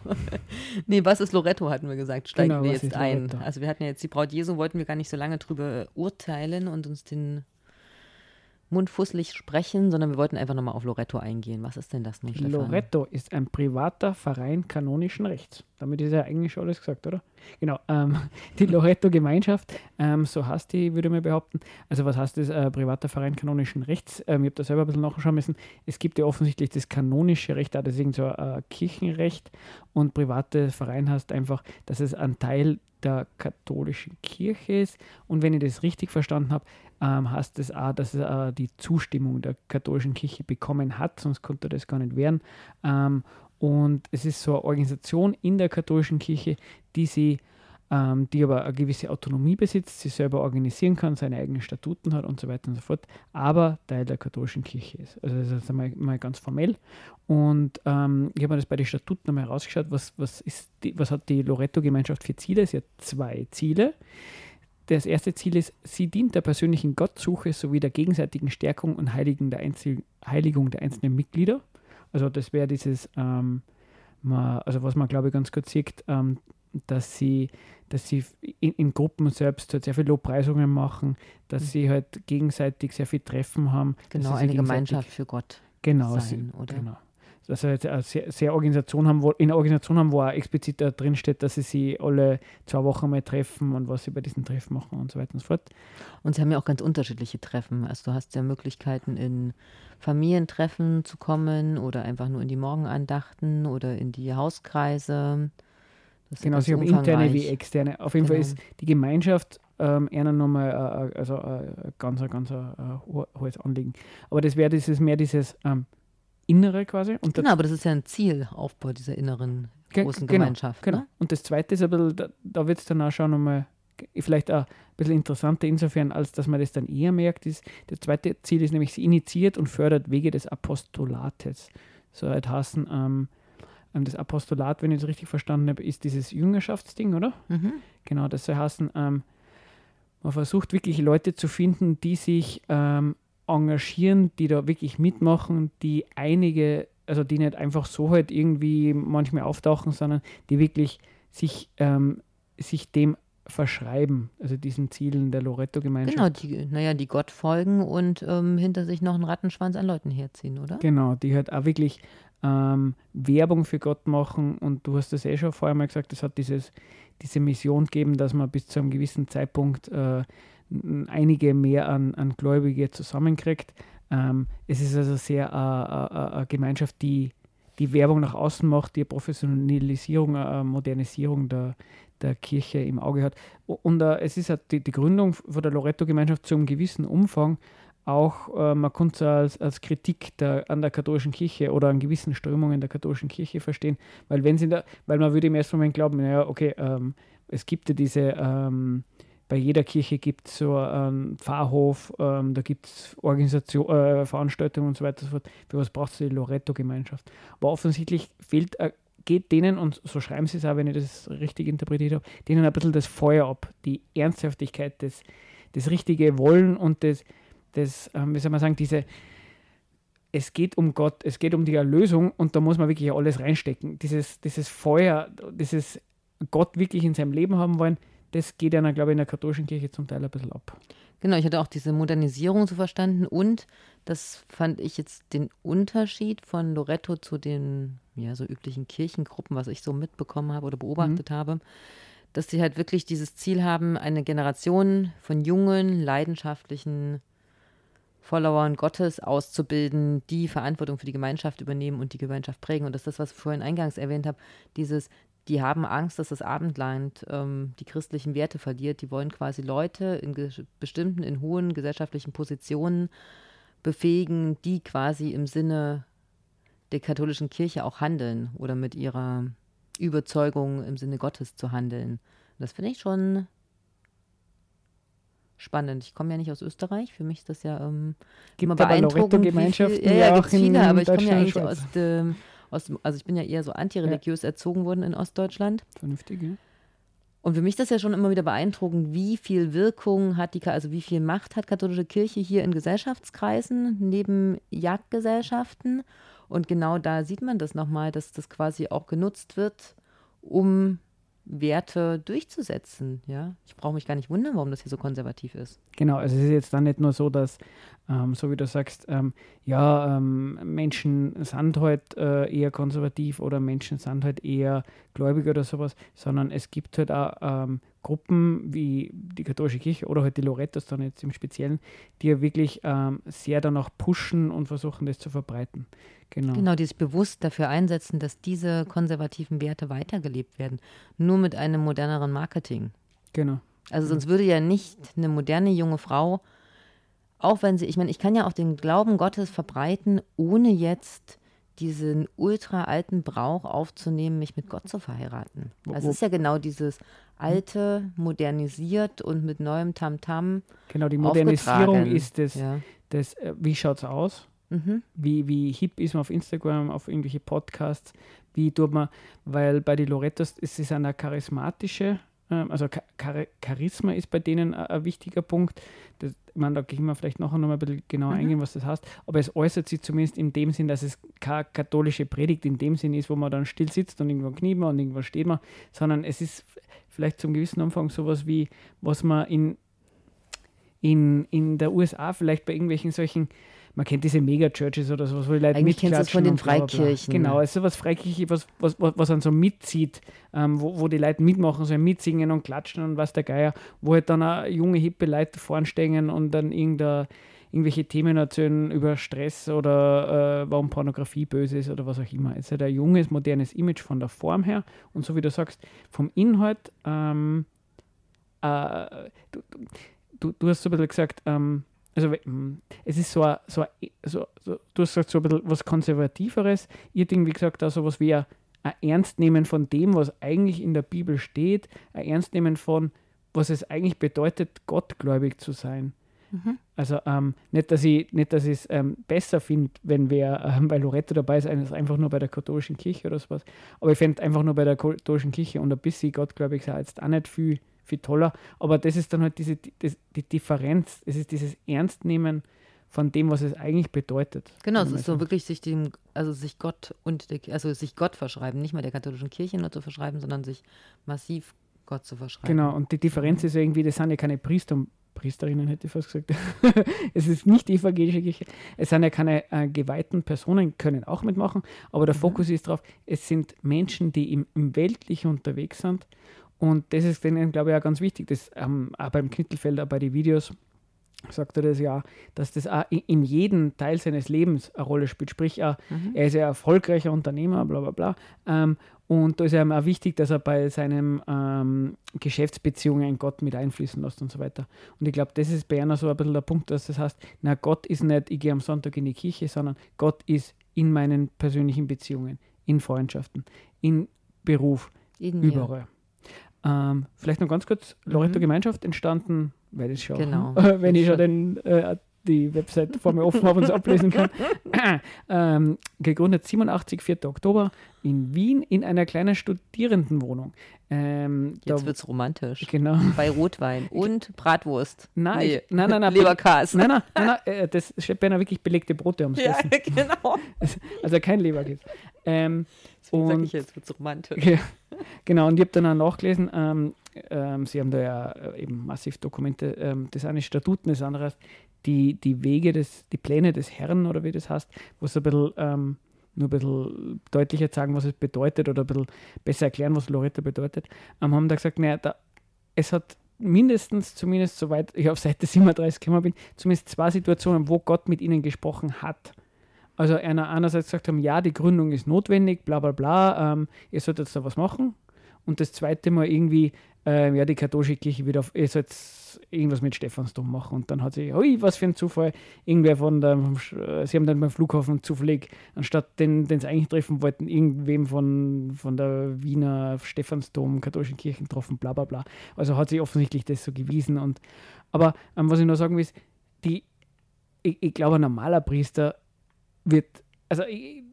nee, was ist Loretto, hatten wir gesagt. Steigen Genau, wir jetzt ist ein. Also wir hatten ja jetzt die Braut Jesu, wollten wir gar nicht so lange drüber urteilen und uns den Mund fusselig sprechen, sondern wir wollten einfach nochmal auf Loretto eingehen. Was ist denn das nun, Stefan? Loretto ist ein privater Verein kanonischen Rechts. Damit ist ja eigentlich schon alles gesagt, oder? Genau. Ähm, [LAUGHS] die Loretto-Gemeinschaft, ähm, so heißt die, würde mal behaupten. Also, was heißt das, äh, privater Verein kanonischen Rechts? Ähm, ich habe da selber ein bisschen nachschauen müssen. Es gibt ja offensichtlich das kanonische Recht, ist irgend so äh, Kirchenrecht. Und private Verein heißt einfach, dass es ein Teil der katholischen Kirche ist. Und wenn ich das richtig verstanden habe, ähm, heißt es auch, dass er die Zustimmung der katholischen Kirche bekommen hat, sonst konnte er das gar nicht werden. Ähm, und es ist so eine Organisation in der katholischen Kirche, die sie, ähm, die aber eine gewisse Autonomie besitzt, sie selber organisieren kann, seine eigenen Statuten hat und so weiter und so fort, aber Teil der katholischen Kirche ist. Also das ist einmal, mal ganz formell. Und ähm, ich habe mir das bei den Statuten nochmal herausgeschaut, was, was, ist die, was hat die Loretto-Gemeinschaft für Ziele? Sie hat zwei Ziele. Das erste Ziel ist, sie dient der persönlichen Gottsuche sowie der gegenseitigen Stärkung und Heiligen der Einzel Heiligung der einzelnen Mitglieder. Also das wäre dieses, ähm, ma, also was man glaube ich ganz gut sieht, ähm, dass sie, dass sie in, in Gruppen selbst halt sehr viele Lobpreisungen machen, dass sie halt gegenseitig sehr viel Treffen haben. Genau, eine Gemeinschaft für Gott. genau, sein, sie, oder? Genau. Dass sie jetzt eine sehr, sehr Organisation haben, wo, in einer Organisation haben, wo auch explizit da drin steht, dass sie sich alle zwei Wochen mal treffen und was sie bei diesen Treffen machen und so weiter und so fort. Und sie haben ja auch ganz unterschiedliche Treffen. Also du hast ja Möglichkeiten, in Familientreffen zu kommen oder einfach nur in die Morgenandachten oder in die Hauskreise. Das Genau, sie haben interne wie externe. Auf jeden Fall Genau. ist die Gemeinschaft ähm, eher nochmal äh, äh, also, äh, ganz, ein- ganz äh, ho- hohes Anliegen. Aber das wäre dieses, mehr dieses ähm, Innere quasi. Und Genau, aber das ist ja ein Zielaufbau dieser inneren großen genau, Gemeinschaft. Genau. Ne? Und das zweite ist ein bisschen, da, da wird es dann auch schon nochmal vielleicht auch ein bisschen interessanter insofern, als dass man das dann eher merkt, ist, das zweite Ziel ist nämlich, sie initiiert und fördert Wege des Apostolates. So halt heißen, ähm, ähm, das Apostolat, wenn ich es richtig verstanden habe, ist dieses Jüngerschaftsding, oder? Mhm. Genau, das soll heißen, ähm, man versucht wirklich Leute zu finden, die sich ähm, engagieren, die da wirklich mitmachen, die einige, also die nicht einfach so halt irgendwie manchmal auftauchen, sondern die wirklich sich, ähm, sich dem verschreiben, also diesen Zielen der Loretto-Gemeinschaft. Genau, die, naja, die Gott folgen und ähm, hinter sich noch einen Rattenschwanz an Leuten herziehen, oder? Genau, die halt auch wirklich ähm, Werbung für Gott machen und du hast das eh schon vorher mal gesagt, es hat dieses, diese Mission gegeben, dass man bis zu einem gewissen Zeitpunkt äh, einige mehr an, an Gläubige zusammenkriegt. Ähm, es ist also sehr äh, äh, äh, eine Gemeinschaft, die die Werbung nach außen macht, die eine Professionalisierung, eine Modernisierung der, der Kirche im Auge hat. Und äh, es ist die, die Gründung von der Loretto-Gemeinschaft zu einem gewissen Umfang auch, äh, man kann es als, als Kritik der, an der katholischen Kirche oder an gewissen Strömungen der katholischen Kirche verstehen, weil wenn sie da, weil man würde im ersten Moment glauben, naja, okay, ähm, es gibt ja diese, ähm, bei jeder Kirche gibt es so einen Pfarrhof, ähm, da gibt es äh, Veranstaltungen und so weiter und so fort. Für was brauchst du die Loretto-Gemeinschaft? Aber offensichtlich fehlt, äh, geht denen, und so schreiben sie es auch, wenn ich das richtig interpretiert habe, denen ein bisschen das Feuer ab, die Ernsthaftigkeit, das, das richtige Wollen und das, das ähm, wie soll man sagen, diese, es geht um Gott, es geht um die Erlösung und da muss man wirklich alles reinstecken. Dieses, dieses Feuer, dieses Gott wirklich in seinem Leben haben wollen, das geht ja, glaube ich, in der katholischen Kirche zum Teil ein bisschen ab. Genau, ich hatte auch diese Modernisierung so verstanden und das fand ich jetzt den Unterschied von Loretto zu den ja, so üblichen Kirchengruppen, was ich so mitbekommen habe oder beobachtet mhm. habe, dass sie halt wirklich dieses Ziel haben, eine Generation von jungen, leidenschaftlichen Followern Gottes auszubilden, die Verantwortung für die Gemeinschaft übernehmen und die Gemeinschaft prägen. Und das ist das, was ich vorhin eingangs erwähnt habe, dieses die haben Angst, dass das Abendland ähm, die christlichen Werte verliert. Die wollen quasi Leute in bestimmten, in hohen gesellschaftlichen Positionen befähigen, die quasi im Sinne der katholischen Kirche auch handeln oder mit ihrer Überzeugung im Sinne Gottes zu handeln. Das finde ich schon spannend. Ich komme ja nicht aus Österreich. Für mich ist das ja ähm, immer beeindruckend. Gemeinschaften ja, ja, gibt viele, aber ich komme ja eigentlich aus dem aus, also ich bin ja eher so antireligiös ja. erzogen worden in Ostdeutschland. Vernünftig, ja. Und für mich ist das ja schon immer wieder beeindruckend, wie viel Wirkung hat die, also wie viel Macht hat katholische Kirche hier in Gesellschaftskreisen neben Jagdgesellschaften. Und genau da sieht man das nochmal, dass das quasi auch genutzt wird, um Werte durchzusetzen. Ja? Ich brauche mich gar nicht wundern, warum das hier so konservativ ist. Genau, also es ist jetzt dann nicht nur so, dass, ähm, so wie du sagst, ähm, ja, ähm, Menschen sind halt äh, eher konservativ oder Menschen sind halt eher gläubig oder sowas, sondern es gibt halt auch ähm, Gruppen wie die katholische Kirche oder halt die Lorettos dann jetzt im Speziellen, die ja wirklich ähm, sehr danach pushen und versuchen, das zu verbreiten. Genau. Genau, die sich bewusst dafür einsetzen, dass diese konservativen Werte weitergelebt werden. Nur mit einem moderneren Marketing. Genau. Also sonst würde ja nicht eine moderne junge Frau, auch wenn sie, ich meine, ich kann ja auch den Glauben Gottes verbreiten, ohne jetzt diesen ultra alten Brauch aufzunehmen, mich mit Gott zu verheiraten. Also es ist ja genau dieses alte, modernisiert und mit neuem Tamtam. -Tam genau, die Modernisierung ist das, ja. das äh, wie schaut es aus? Mhm. Wie, wie hip ist man auf Instagram, auf irgendwelche Podcasts? Wie tut man, weil bei den Lorettos ist es eine charismatische, also Char Charisma ist bei denen ein, wichtiger Punkt. Das, ich meine, da gehen wir vielleicht nachher noch mal ein bisschen genauer mhm. eingehen, was das heißt. Aber es äußert sich zumindest in dem Sinn, dass es keine katholische Predigt in dem Sinn ist, wo man dann still sitzt und irgendwann kniet man und irgendwann steht man, sondern es ist vielleicht zum gewissen Umfang sowas wie, was man in, in, in der USA vielleicht bei irgendwelchen solchen man kennt diese Mega-Churches oder sowas, wo die Leute Eigentlich kennst du es von den Freikirchen. Genau, es ist sowas Freikirche, was, was, was, dann so mitzieht, ähm, wo, wo die Leute mitmachen, so mitsingen und klatschen und was der Geier, wo halt dann auch junge, hippe Leute vorn stehen und dann irgendwelche Themen erzählen über Stress oder äh, warum Pornografie böse ist oder was auch immer. Es ist halt ein junges, modernes Image von der Form her und so wie du sagst, vom Inhalt, ähm, äh, du, du, du, hast so ein bisschen gesagt, ähm, also es ist so, ein, so, ein, so, so, du hast gesagt, so ein bisschen was Konservativeres. Ich hätte irgendwie gesagt, auch so was wie ein, ein Ernstnehmen von dem, was eigentlich in der Bibel steht, ein Ernstnehmen von, was es eigentlich bedeutet, gottgläubig zu sein. Mhm. Also ähm, nicht, dass ich nicht, dass ich es ähm, besser finde, wenn wer [LAUGHS] ähm, bei Loretto dabei ist, als einfach nur bei der katholischen Kirche oder sowas. Aber ich fände einfach nur bei der katholischen Kirche und ein bisschen gottgläubig sei jetzt auch nicht viel viel toller. Aber das ist dann halt diese, die, die Differenz, es ist dieses Ernstnehmen von dem, was es eigentlich bedeutet. Genau, es ist so wirklich sich dem, also sich Gott und der, also sich Gott verschreiben, nicht mal der katholischen Kirche nur zu verschreiben, sondern sich massiv Gott zu verschreiben. Genau, und die Differenz ist irgendwie, das sind ja keine Priester und Priesterinnen, hätte ich fast gesagt. [LAUGHS] es ist nicht die evangelische Kirche. Es sind ja keine äh, geweihten Personen, können auch mitmachen, aber der mhm. Fokus ist darauf, es sind Menschen, die im, im Weltlichen unterwegs sind und das ist denen, glaube ich, auch ganz wichtig. Das, ähm, auch beim Knittelfelder, bei den Videos sagt er das ja, dass das auch in jedem Teil seines Lebens eine Rolle spielt. Sprich, auch, mhm. er ist ein erfolgreicher Unternehmer, bla bla bla. Ähm, und da ist ihm auch wichtig, dass er bei seinen ähm, Geschäftsbeziehungen Gott mit einfließen lässt und so weiter. Und ich glaube, das ist bei einer so ein bisschen der Punkt, dass das heißt, na Gott ist nicht, ich gehe am Sonntag in die Kirche, sondern Gott ist in meinen persönlichen Beziehungen, in Freundschaften, in Beruf, in überall. Ähm, vielleicht noch ganz kurz, Loreto Mhm. Gemeinschaft entstanden, weil das schon, Genau. [LAUGHS] wenn ich schon den, äh, die Website vor mir offen habe und es ablesen kann. [LAUGHS] ähm, gegründet 87, 4. Oktober in Wien in einer kleinen Studierendenwohnung. Ähm, Jetzt es romantisch. genau. Bei Rotwein und Bratwurst. Nein, Nee. ich- nein, nein, nein, Leberkas. Nein, nein, nein, nein äh, das steht beinahe wirklich belegte Brote am [LAUGHS] Ja, genau. [LAUGHS] Also kein Leberkäse. Ähm, Deswegen sage ich jetzt, wird es romantisch. Ja, genau, und ich habe dann auch nachgelesen, ähm, ähm, sie haben da ja äh, eben massiv Dokumente, ähm, das eine ist Statuten, das andere ist die, die Wege, des, die Pläne des Herrn oder wie das heißt, wo es ein bisschen, ähm, nur ein bisschen deutlicher sagen, was es bedeutet oder ein bisschen besser erklären, was Loretta bedeutet, ähm, haben da gesagt, naja, da, es hat mindestens, zumindest soweit ich auf Seite 37 gekommen bin, zumindest zwei Situationen, wo Gott mit ihnen gesprochen hat. Also einer einerseits gesagt haben, ja, die Gründung ist notwendig, bla bla bla, ähm, ihr sollt jetzt da was machen. Und das zweite Mal irgendwie, ähm, ja, die katholische Kirche wieder auf, ihr sollt irgendwas mit Stephansdom machen. Und dann hat sie, ui, was für ein Zufall, irgendwer von der, äh, sie haben dann beim Flughafen zufällig, anstatt den, den sie eigentlich treffen wollten, irgendwem von, von der Wiener Stephansdom, katholischen Kirchen getroffen, bla bla bla. Also hat sie offensichtlich das so gewiesen. Und, aber ähm, was ich noch sagen will, ist, die, ich, ich glaube, ein normaler Priester wird, also ich,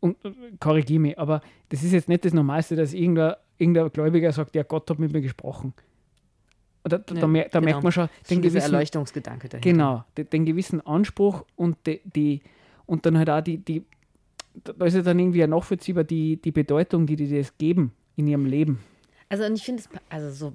und korrigiere mich, aber das ist jetzt nicht das Normalste, dass irgendein, irgendein Gläubiger sagt, ja, Gott hat mit mir gesprochen. Da, da, Ja, da, da genau. merkt man schon Den gewissen, Erleuchtungsgedanke dahinter. genau, den, den gewissen Anspruch und die, die und dann halt auch die, die da ist ja dann irgendwie ja nachvollziehbar die, die Bedeutung, die die das geben in ihrem Leben. Also und ich finde es, also so,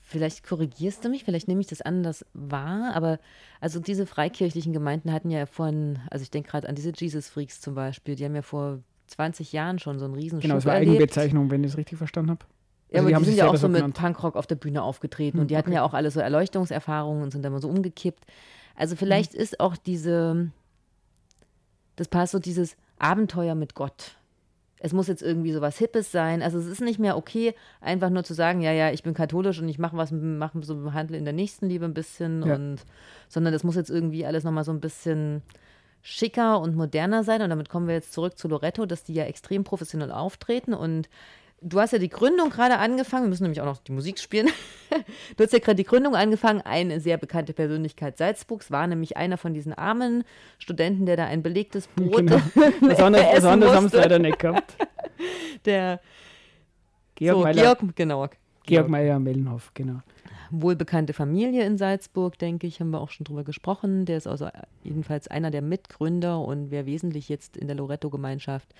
vielleicht korrigierst du mich, vielleicht nehme ich das anders wahr, aber also diese freikirchlichen Gemeinden hatten ja von, also ich denke gerade an diese Jesus Freaks zum Beispiel, die haben ja vor 20 Jahren schon so einen riesen Genau, Schub war erlebt. Eigenbezeichnung, wenn ich es richtig verstanden habe. Ja, Also aber die haben die sind ja auch so mit. Punkrock auf der Bühne aufgetreten Hm, und die hatten okay. ja auch alle so Erleuchtungserfahrungen und sind dann mal so umgekippt. Also Hm. vielleicht ist auch diese, das passt so dieses Abenteuer mit Gott. Es muss jetzt irgendwie so was Hippes sein. Also es ist nicht mehr okay, einfach nur zu sagen, ja, ja, ich bin katholisch und ich mache was, mache so handle in der Nächstenliebe ein bisschen Ja. und sondern das muss jetzt irgendwie alles nochmal so ein bisschen schicker und moderner sein. Und damit kommen wir jetzt zurück zu Loretto, dass die ja extrem professionell auftreten. Und du hast ja die Gründung gerade angefangen. Wir müssen nämlich auch noch die Musik spielen. [LAUGHS] Du hast ja gerade die Gründung angefangen. Eine sehr bekannte Persönlichkeit Salzburgs war nämlich einer von diesen armen Studenten, der da ein belegtes Brot Genau. [LAUGHS] Was anderes, was anderes haben sie leider nicht gehabt. [LAUGHS] Der Georg, so, Georg, genau. Georg Meier Mellenhof, genau. wohlbekannte Familie in Salzburg, denke ich, haben wir auch schon drüber gesprochen. Der ist also jedenfalls einer der Mitgründer und wer wesentlich jetzt in der Loretto-Gemeinschaft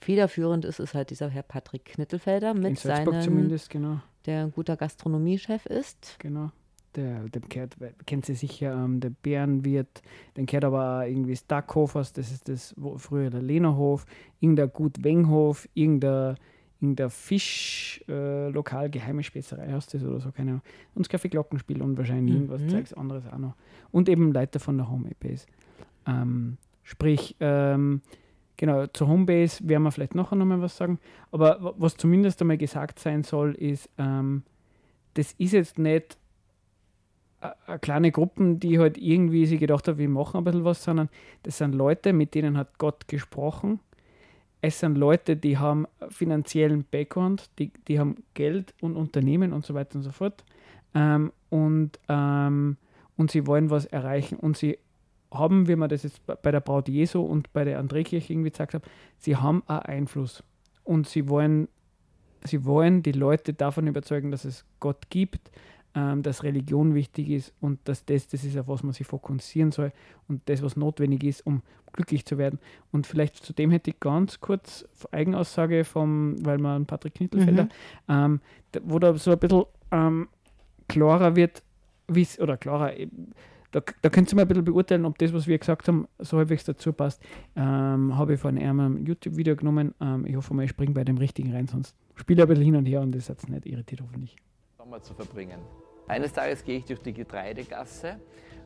federführend ist, ist halt dieser Herr Patrick Knittelfelder mit Salzburg seinem, zumindest, genau. der ein guter Gastronomiechef ist. Genau. Der, dem gehört, kennt sie sicher, ähm, der Bärenwirt, den gehört aber auch irgendwie Stackhofers, das ist das wo, früher der Lehnerhof, irgendein Gut Wenghof, irgendein, irgendein Fischlokal, äh, Lokal, geheime Spezierei heißt das oder so, keine Ahnung. Und das Kaffee Glockenspiel und wahrscheinlich irgendwas Mhm. Zeugs anderes auch noch. Und eben Leiter von der Homebase. Ähm, sprich, ähm, genau, zur Homebase werden wir vielleicht nachher nochmal was sagen. Aber wa- was zumindest einmal gesagt sein soll, ist, ähm, das ist jetzt nicht a kleine Gruppen, die halt irgendwie sich gedacht haben, wir machen ein bisschen was, sondern das sind Leute, mit denen hat Gott gesprochen. Es sind Leute, die haben finanziellen Background, die, die haben Geld und Unternehmen und so weiter und so fort. Ähm, und, ähm, und sie wollen was erreichen. Und sie haben, wie man das jetzt bei- der Braut Jesu und bei der Andrekirche irgendwie gesagt hat, sie haben einen Einfluss. Und sie wollen, sie wollen die Leute davon überzeugen, dass es Gott gibt, ähm, dass Religion wichtig ist und dass das das ist, auf was man sich fokussieren soll und das, was notwendig ist, um glücklich zu werden. Und vielleicht zu dem hätte ich ganz kurz Eigenaussage vom, weil man Patrick Knittelfelder, ähm, da- wo da so ein bisschen ähm, klarer wird, wie es, oder klarer, eben, da, da könnt ihr mal ein bisschen beurteilen, ob das, was wir gesagt haben, so halbwegs dazu passt. Ähm, Habe ich von einem ein YouTube-Video genommen. Ähm, ich hoffe mal, ich springe bei dem richtigen rein, sonst spiele ich ein bisschen hin und her und das hat nicht irritiert, hoffentlich. Sommer zu verbringen. Eines Tages gehe ich durch die Getreidegasse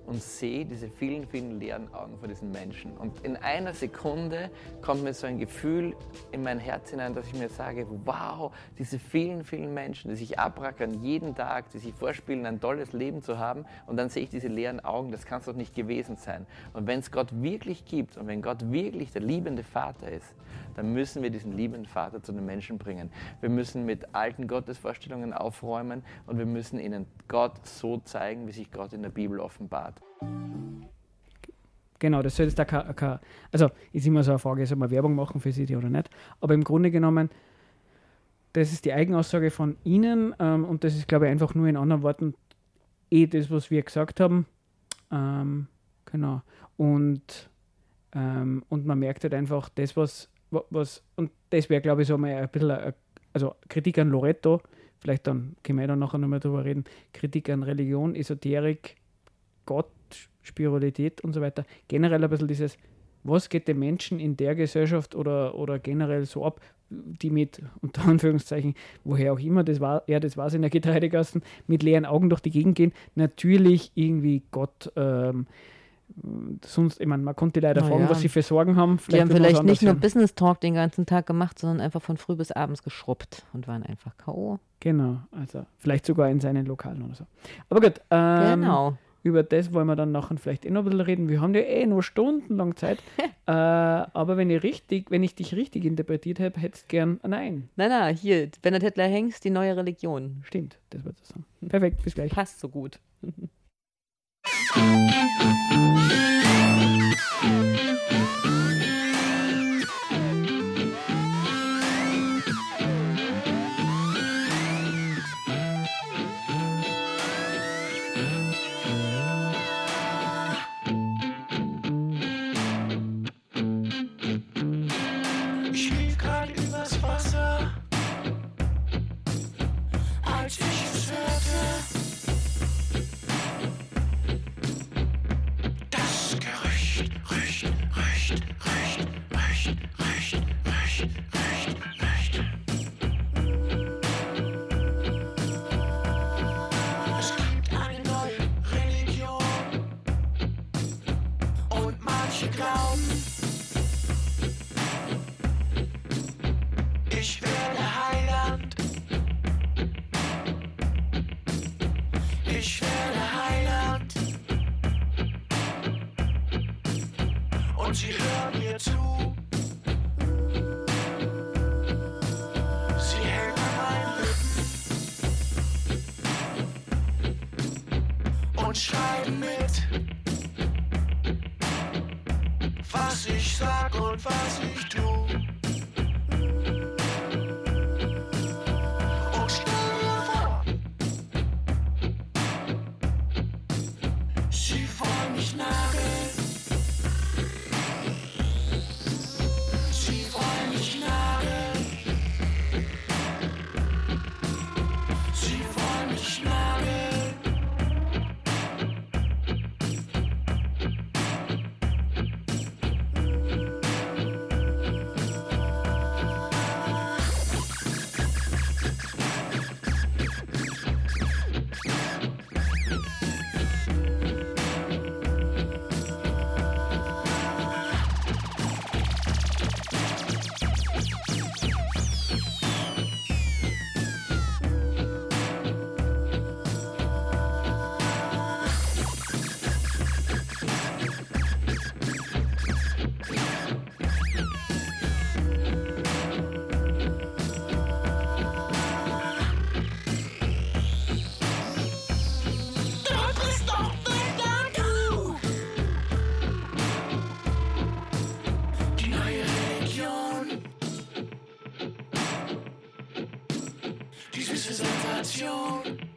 und sehe diese vielen, vielen leeren Augen vor diesen Menschen. Und in einer Sekunde kommt mir so ein Gefühl in mein Herz hinein, dass ich mir sage, wow, diese vielen, vielen Menschen, die sich abrackern jeden Tag, die sich vorspielen, ein tolles Leben zu haben. Und dann sehe ich diese leeren Augen, das kann es doch nicht gewesen sein. Und wenn es Gott wirklich gibt und wenn Gott wirklich der liebende Vater ist, dann müssen wir diesen liebenden Vater zu den Menschen bringen. Wir müssen mit alten Gottesvorstellungen aufräumen und wir müssen ihnen Gott so zeigen, wie sich Gott in der Bibel offenbart. Genau, das soll jetzt da kein, also ist immer so eine Frage, soll man Werbung machen für sie oder nicht. Aber im Grunde genommen, das ist die Eigenaussage von Ihnen ähm, und das ist, glaube ich, einfach nur in anderen Worten eh das, was wir gesagt haben. Ähm, genau. Und, ähm, und man merkt halt einfach, das, was, wa- was und das wäre, glaube ich, so mal ein bisschen, ein, also Kritik an Loretto, vielleicht dann können wir dann nachher nochmal drüber reden, Kritik an Religion, Esoterik, Gott, Spiritualität und so weiter. Generell ein bisschen dieses, was geht den Menschen in der Gesellschaft oder, oder generell so ab, die mit, unter Anführungszeichen, woher auch immer, das war, ja, das war in der Getreidegassen, mit leeren Augen durch die Gegend gehen, natürlich irgendwie Gott, ähm, sonst, ich meine, man konnte leider Na fragen, ja. was sie für Sorgen haben. Die haben vielleicht nicht nur. Business Talk den ganzen Tag gemacht, sondern einfach von früh bis abends geschrubbt und waren einfach K.O. Genau, also vielleicht sogar in seinen Lokalen oder so. Aber gut, ähm, genau. über das wollen wir dann nachher vielleicht eh noch ein bisschen reden. Wir haben ja eh nur stundenlang Zeit. [LAUGHS] äh, aber wenn ich richtig, wenn ich dich richtig interpretiert habe, hättest du gern ein Nein. Na, na, hier, Bernhard Hitler Hengst, die neue Religion. Stimmt, das wird das sagen. Perfekt, bis gleich. Passt so gut. [LAUGHS] Show.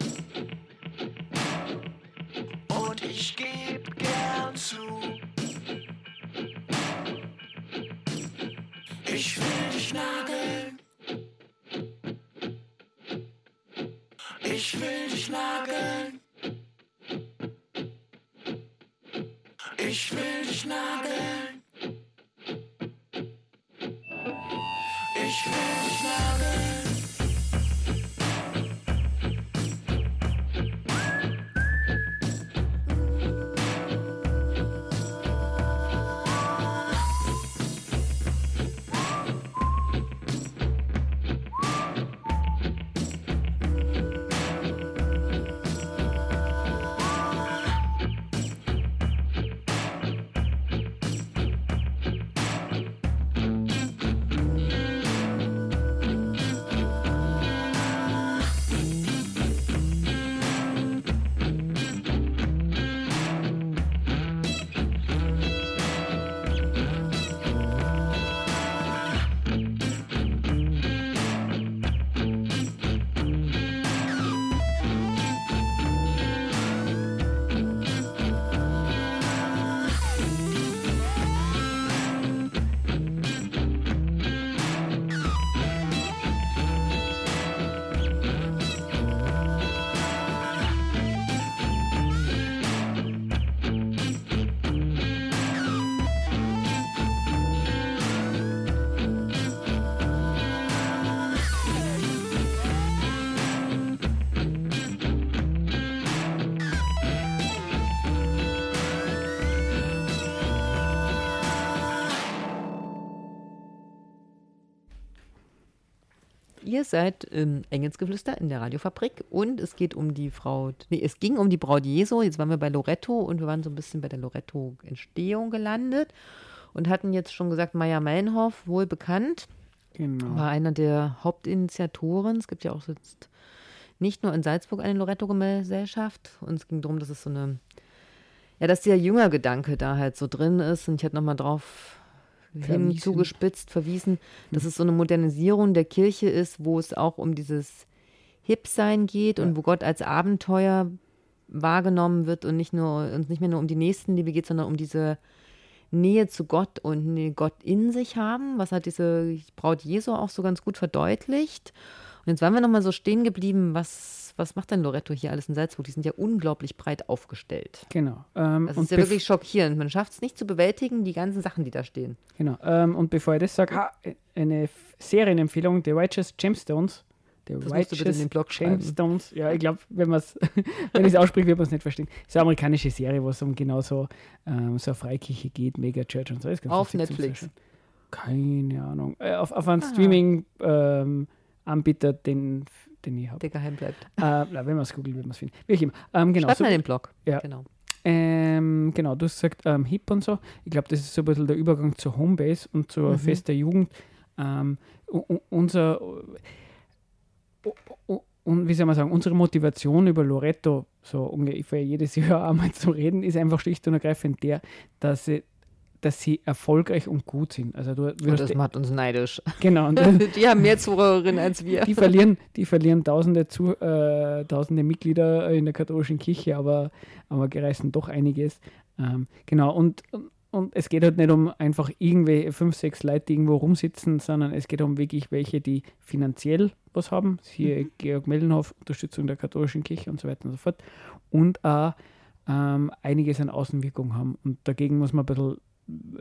Ihr seid im Engelsgeflüster in der Radiofabrik und es geht um die Frau, nee, es ging um die Braut Jesu. Jetzt waren wir bei Loretto und wir waren so ein bisschen bei der Loretto-Entstehung gelandet und hatten jetzt schon gesagt, Meier Mellenhoff, wohl bekannt, Genau. war einer der Hauptinitiatoren. Es gibt ja auch jetzt nicht nur in Salzburg eine Loretto-Gesellschaft und es ging darum, dass es so eine, ja, dass der Jüngergedanke da halt so drin ist und ich hätte nochmal drauf Verwiesen. zugespitzt, verwiesen, dass es so eine Modernisierung der Kirche ist, wo es auch um dieses Hip-Sein geht und wo Gott als Abenteuer wahrgenommen wird und nicht nur und nicht mehr nur um die Nächstenliebe geht, sondern um diese Nähe zu Gott und Gott in sich haben, was hat diese Braut Jesu auch so ganz gut verdeutlicht. Und jetzt waren wir nochmal so stehen geblieben, was, was macht denn Loretto hier alles in Salzburg? Die sind ja unglaublich breit aufgestellt. Genau. Ähm, Das und ist ja wirklich schockierend. Man schafft es nicht zu bewältigen, die ganzen Sachen, die da stehen. Genau. Ähm, und bevor ich das sage, ah, eine Serienempfehlung: The Righteous Gemstones. The Das musst du bitte in den Blog schreiben. Gemstones. Ja, ich glaube, wenn man es [LAUGHS] wenn ich es ausspreche, wird man es nicht verstehen. Das ist eine amerikanische Serie, wo es um genau so, ähm, so eine Freikirche geht, Mega Church und so. Auf Netflix. Keine Ahnung. Äh, auf, auf einem Ah. Streaming-Anbieter, den, den ich habe. Der geheim bleibt. Äh, na, wenn man es googelt, wird man es finden. Wie immer. Ähm, genau, Schreibt so- mal den Blog. Ja. Genau. ähm, genau, du hast gesagt ähm, Hip und so. Ich glaube, das ist so ein bisschen der Übergang zur Homebase und zur Mhm. Fest der Jugend. Ähm, unser, und wie soll man sagen, unsere Motivation über Loretto, so ungefähr jedes [LAUGHS] Jahr einmal zu reden, ist einfach schlicht und ergreifend der, dass sie, dass sie erfolgreich und gut sind. Also du Und das macht uns neidisch. genau, und [LAUGHS] die haben mehr Zuhörerinnen als wir. die verlieren, die verlieren tausende, zu, äh, tausende Mitglieder in der katholischen Kirche, aber, aber gereißen doch einiges. Ähm, genau, und, und es geht halt nicht um einfach irgendwie fünf, sechs Leute, die irgendwo rumsitzen, sondern es geht um wirklich welche, die finanziell was haben. Hier Georg Mellenhoff, Unterstützung der katholischen Kirche und so weiter und so fort. Und auch ähm, einiges an Außenwirkung haben. Und dagegen muss man ein bisschen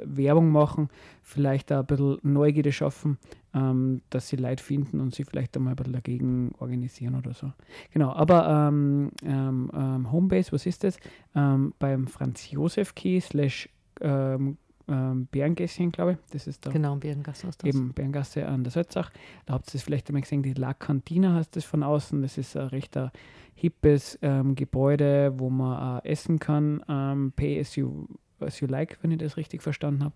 Werbung machen, vielleicht auch ein bisschen Neugierde schaffen, ähm, dass sie Leute finden und sie vielleicht einmal ein bisschen dagegen organisieren oder so. Genau, aber ähm, ähm, ähm, Homebase, was ist das? Ähm, beim Franz Josef Key slash ähm, ähm, Bärengässchen, glaube ich. Das ist da Genau, Bärengasse das. eben Berngasse an der Salzach. Da habt ihr es vielleicht einmal gesehen, die La Cantina heißt das von außen. Das ist ein recht ein hippes ähm, Gebäude, wo man auch essen kann. Ähm, pay as you, like, wenn ich das richtig verstanden habe.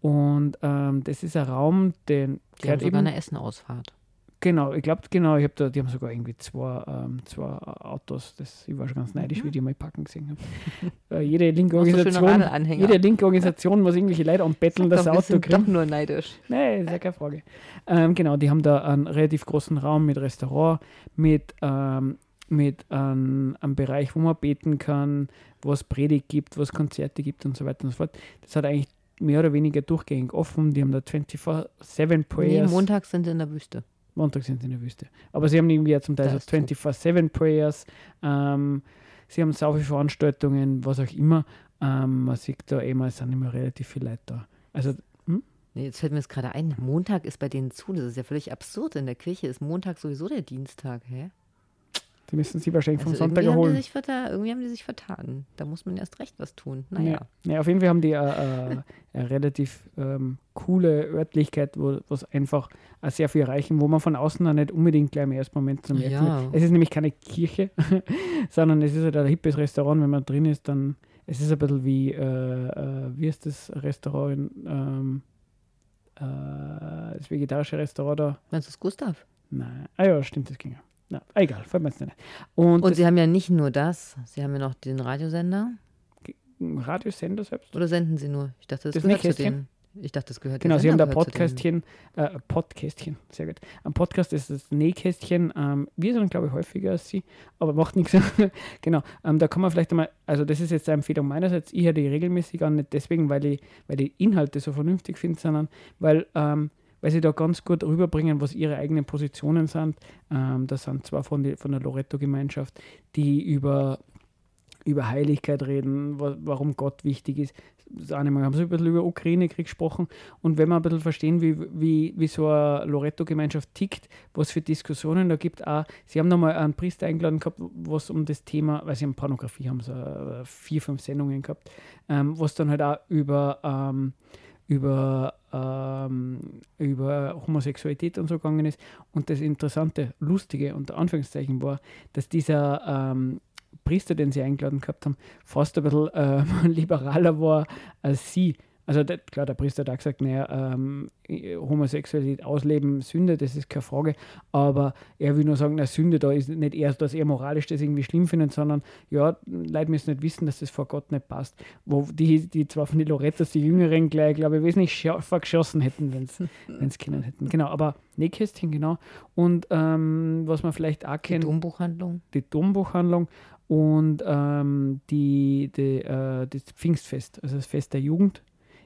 Und ähm, das ist ein Raum, den Die haben sogar eben, eine Essenausfahrt. genau, ich glaube, genau, ich hab da, die haben sogar irgendwie zwei, ähm, zwei Autos. Das, ich war schon ganz neidisch, wie die mal packen gesehen habe. [LAUGHS] äh, jede linke so Organisation, Radelanhänger. jede linke Organisation muss irgendwelche Leute anbetteln, dass sie ein Auto kriegen. doch nur neidisch. Nee, ist ja keine Frage. Ähm, genau, die haben da einen relativ großen Raum mit Restaurant, mit, ähm, mit ähm, einem Bereich, wo man beten kann, wo es Predigt gibt, wo es Konzerte gibt und so weiter und so fort. Das hat eigentlich mehr oder weniger durchgängig offen. Die haben da 24-7 Nee, Prayers. Montag sind sie in der Wüste. Montag sind sie in der Wüste. Aber sie haben irgendwie ja zum Teil so ist Zug. 24-7 Prayers. Ähm, sie haben sau viele Veranstaltungen, was auch immer. Ähm, man sieht da immer, es sind immer relativ viele Leute da. Also Nee, jetzt fällt mir das gerade ein. Montag ist bei denen zu. Das ist ja völlig absurd. In der Kirche ist Montag sowieso der Dienstag. Hä? Die müssen sie wahrscheinlich vom Also Sonntag irgendwie, haben die sich irgendwie haben die sich vertan. Da muss man erst recht was tun. Naja. Ja. ja, auf jeden Fall haben die äh, äh, eine relativ ähm, coole Örtlichkeit, wo es einfach äh, sehr viel erreichen, wo man von außen auch nicht unbedingt gleich im ersten Moment zu merken Ja. Es ist nämlich keine Kirche, [LAUGHS] sondern es ist halt ein hippes Restaurant. Wenn man drin ist, dann es ist ein bisschen wie, äh, äh, wie ist das Restaurant, in, ähm, äh, das vegetarische Restaurant da? Meinst du es Gustav? Nein, ah ja, stimmt, das ging ja. Na, egal, mir jetzt nicht. Und, Und sie haben ja nicht nur das. Sie haben ja noch den Radiosender. Radiosender selbst? Oder senden sie nur? Ich dachte, das, Das gehört zu denen. Ich dachte, das gehört Genau, Sie haben da. Podcastchen, äh, Podcastchen, sehr gut. Ein Podcast ist das Nähkästchen. Ähm, wir sind, glaube ich, häufiger als Sie, aber macht nichts. [LAUGHS] genau, ähm, da kann man vielleicht einmal, also das ist jetzt eine Empfehlung meinerseits, ich höre die regelmäßig an, nicht deswegen, weil ich, weil die Inhalte so vernünftig finde, sondern weil, ähm, weil sie da ganz gut rüberbringen, was ihre eigenen Positionen sind. Ähm, das sind zwar von, die, von der Loretto-Gemeinschaft, die über über Heiligkeit reden, wa warum Gott wichtig ist. Das eine Mal haben sie ein bisschen über Ukraine-Krieg gesprochen. Und wenn wir ein bisschen verstehen, wie, wie, wie so eine Loretto-Gemeinschaft tickt, was für Diskussionen da gibt, auch, sie haben nochmal einen Priester eingeladen gehabt, was um das Thema, weil sie haben Pornografie, haben sie äh, vier, fünf Sendungen gehabt, ähm, was dann halt auch über, ähm, über, ähm, über Homosexualität und so gegangen ist. Und das Interessante, Lustige unter Anführungszeichen war, dass dieser ähm, Priester, den sie eingeladen gehabt haben, fast ein bisschen ähm, [LAUGHS] liberaler war als sie. Also der, klar, der Priester hat auch gesagt, naja, ähm, Homosexualität ausleben, Sünde, das ist keine Frage. Aber er will nur sagen, na, Sünde, da ist nicht erst, dass er moralisch das irgendwie schlimm findet, sondern ja, Leute müssen nicht wissen, dass das vor Gott nicht passt. Wo die, die zwar von den Lorettas, die Jüngeren, gleich, glaube ich, wesentlich schärfer geschossen hätten, wenn [LAUGHS] es können hätten. Genau, aber Nähkästchen, genau. Und ähm, was man vielleicht auch Die kennt, Dombuchhandlung. die Dombuchhandlung und ähm, die, die, äh, das Pfingstfest, also das Fest der Jugend.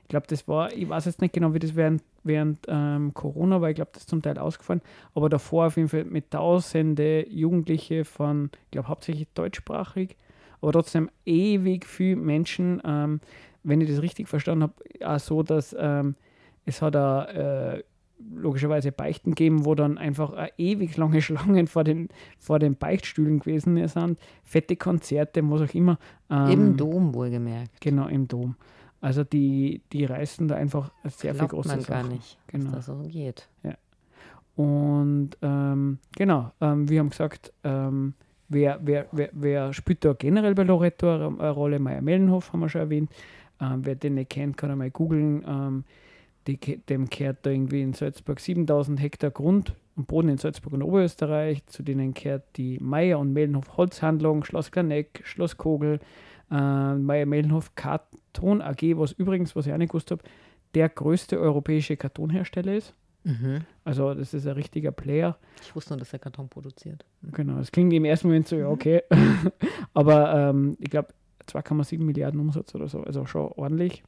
Ich glaube, das war, ich weiß jetzt nicht genau, wie das während, während ähm, Corona war, ich glaube, das ist zum Teil ausgefallen, aber davor auf jeden Fall mit tausende Jugendliche von, ich glaube, hauptsächlich deutschsprachig, aber trotzdem ewig viele Menschen, ähm, wenn ich das richtig verstanden habe, auch so, dass ähm, es hat da äh, logischerweise Beichten gegeben, wo dann einfach ewig lange [LAUGHS] Schlangen vor den, vor den Beichtstühlen gewesen sind, fette Konzerte, was auch immer. Ähm, Im Dom wohlgemerkt. Genau, im Dom. Also die, die reißen da einfach sehr viel Glaubt große man gar Sachen. nicht, Genau. dass das so geht. Und ähm, genau, ähm, wir haben gesagt, ähm, wer, wer, wer, wer spielt da generell bei Loretto eine, Rolle? Meier Mellenhof haben wir schon erwähnt. Ähm, wer den nicht kennt, kann einmal googeln. Ähm, die, dem gehört da irgendwie in Salzburg 7000 Hektar Grund und Boden in Salzburg und Oberösterreich. Zu denen gehört die Meier und Mellenhof Holzhandlung, Schloss Glaneck, Schloss Kogel, äh, Meier Mellenhof Karton AG, was übrigens, was ich auch nicht gewusst habe, der größte europäische Kartonhersteller ist. Mhm. Also das ist ein richtiger Player. Ich wusste nur, dass er Karton produziert. Genau, das klingt im ersten Moment so, ja, okay. [LAUGHS] Aber ähm, ich glaube, 2,7 Milliarden Umsatz oder so, also schon ordentlich.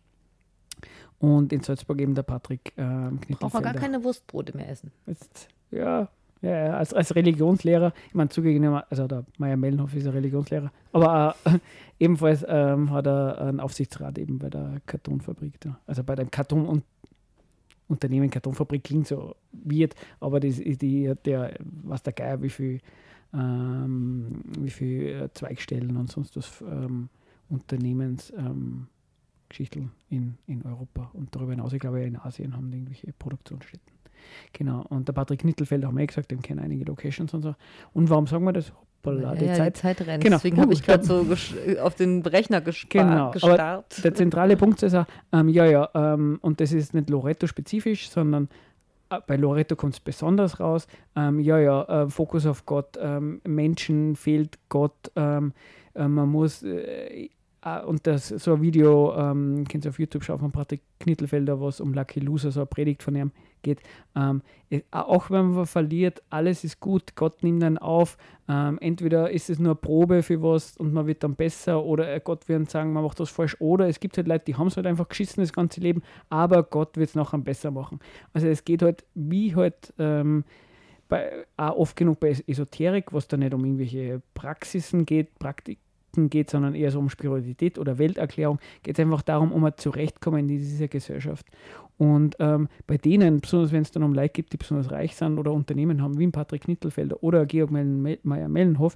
Und in Salzburg eben der Patrick ähm, Braucht man gar Knittelfelder. keine Wurstbrote mehr essen. Jetzt, ja, ja, als, als Religionslehrer, ich meine, zugegeben, also der Meier Mellenhof ist ein Religionslehrer, aber äh, ebenfalls ähm, hat er einen Aufsichtsrat eben bei der Kartonfabrik da. Also bei dem Karton- und Unternehmen Kartonfabrik klingt so weird, aber das ist die, der, was der Geier, wie viel, ähm, wie viel äh, Zweigstellen und sonst was ähm, Unternehmens ähm, in, in Europa und darüber hinaus, ich glaube, in Asien haben die irgendwelche Produktionsstätten. Genau, und der Patrick Knittelfelder haben wir eh gesagt, dem kennen einige Locations und so. Und warum sagen wir das? Hoppala, die ja, Zeit. die Zeit rennt. Genau. Deswegen habe Uh, ich gerade so auf den Rechner Genau, aber gestarrt. Der zentrale Punkt ist auch, ähm, ja, ja, ähm, und das ist nicht Loretto-spezifisch, sondern äh, bei Loretto kommt es besonders raus. Ähm, ja, ja, äh, Fokus auf Gott, ähm, Menschen fehlt Gott, ähm, äh, man muss, äh, äh, und das so ein Video, ähm, könnt ihr auf YouTube schauen von Patrick Knittelfelder, was um Lucky Loser, so eine Predigt von ihm geht. Ähm, äh, auch wenn man verliert, alles ist gut, Gott nimmt dann auf. Ähm, entweder ist es nur eine Probe für was und man wird dann besser oder äh, Gott wird sagen, man macht das falsch. Oder es gibt halt Leute, die haben es halt einfach geschissen das ganze Leben, aber Gott wird es nachher besser machen. Also es geht halt wie halt ähm, bei, auch oft genug bei Esoterik, was da nicht um irgendwelche Praxisen geht, Praktiken geht, sondern eher so um Spiritualität oder Welterklärung, geht es einfach darum, um ein Zurechtkommen in dieser Gesellschaft. Und ähm, bei denen, besonders wenn es dann um Leute gibt, die besonders reich sind oder Unternehmen haben, wie Patrick Knittelfelder oder Georg Meyer-Mellenhof,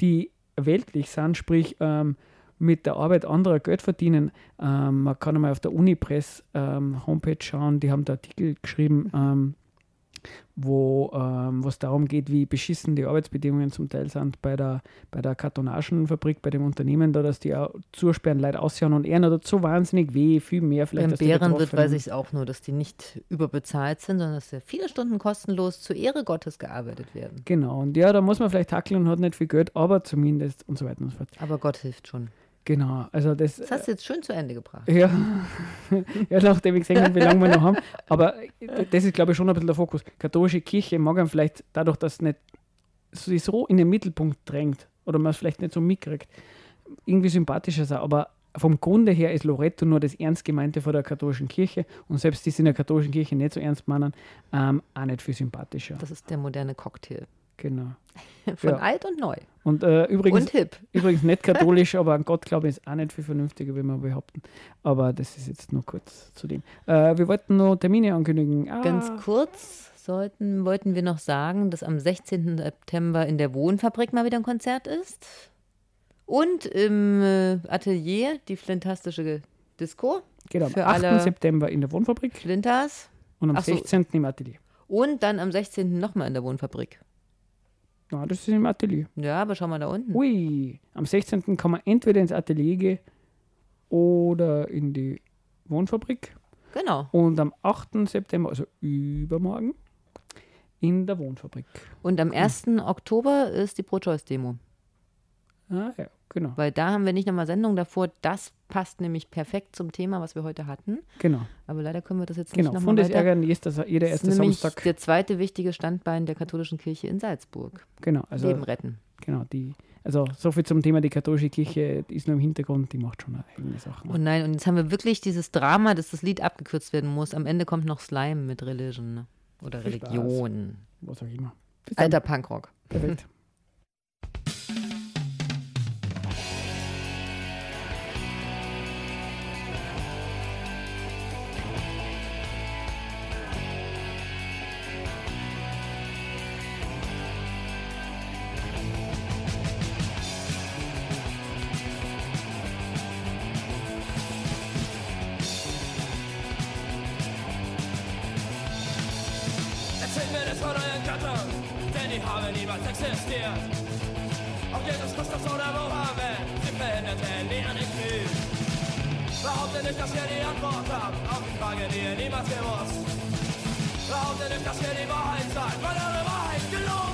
die weltlich sind, sprich ähm, mit der Arbeit anderer Geld verdienen. Ähm, man kann einmal auf der Unipress ähm, schauen, die haben da Artikel geschrieben, ähm, wo ähm, was darum geht, wie beschissen die Arbeitsbedingungen zum Teil sind bei der, bei der Kartonagenfabrik, bei dem Unternehmen da, dass die auch zusperren, Leute ausschauen und er hat so wahnsinnig weh, viel mehr vielleicht Beim Bärenwirt Betroffenen. weiß ich es auch nur, dass die nicht überbezahlt sind, sondern dass ja viele Stunden kostenlos zur Ehre Gottes gearbeitet werden. Genau, und ja, da muss man vielleicht hackeln und hat nicht viel Geld, aber zumindest und so weiter und so fort. Aber Gott hilft schon. Genau, also das, Das hast du jetzt schön zu Ende gebracht. Ja, [LAUGHS] ja nachdem ich gesehen habe, wie lange wir noch haben. Aber das ist, glaube ich, schon ein bisschen der Fokus. Katholische Kirche mag einem vielleicht dadurch, dass es nicht sich so in den Mittelpunkt drängt oder man es vielleicht nicht so mitkriegt, irgendwie sympathischer sein. Aber vom Grunde her ist Loretto nur das Ernst gemeinte von der katholischen Kirche und selbst die es in der katholischen Kirche nicht so ernst meinen, ähm, auch nicht viel sympathischer. Das ist der moderne Cocktail. Genau. [LAUGHS] Von Ja. alt und neu. Und äh, übrigens, Und hip. [LAUGHS] übrigens nicht katholisch, [LAUGHS] aber an Gott glaube ich ist auch nicht viel vernünftiger, wie wir behaupten. Aber das ist jetzt nur kurz zu dem. Äh, wir wollten noch Termine ankündigen. Ah, Ganz kurz sollten, wollten wir noch sagen, dass am 16. September in der Wohnfabrik mal wieder ein Konzert ist. Und im äh, Atelier die Flintastische Disco. Genau, am Für 8. alle- September in der Wohnfabrik Flinters. und am Ach so. 16. im Atelier. Und dann am 16. nochmal in der Wohnfabrik. Ja, das ist im Atelier. Ja, aber schau mal da unten. Ui, am 16. kann man entweder ins Atelier gehen oder in die Wohnfabrik. Genau. Und am 8. September, also übermorgen, in der Wohnfabrik. Und am 1. Oktober ist die Pro-Choice-Demo. Ah ja, genau. Weil da haben wir nicht nochmal Sendung davor. Das passt nämlich perfekt zum Thema, was wir heute hatten. Genau, Aber leider können wir das jetzt genau. nicht nochmal weiter. Jeder, jeder Das erste ist nämlich Samstag. der zweite wichtige Standbein der katholischen Kirche in Salzburg. Genau, also Leben retten. genau die. Also so viel zum Thema die katholische Kirche ist nur im Hintergrund, die macht schon eigene Sachen. Und nein, und jetzt haben wir wirklich dieses Drama, dass das Lied abgekürzt werden muss. Am Ende kommt noch Slime mit Religion. Ne? Oder. Religion. Was auch immer. Alter Punkrock. Perfekt. [LAUGHS] haben niemals existiert. Ob Jesus Christus oder Mohammed, sie verhinderten ihren Krieg. Behauptet nicht, dass ihr die Antwort habt auf die Frage, die ihr niemals gewusst. Behauptet nicht, dass ihr die Wahrheit sagt, weil eure Wahrheit gelogen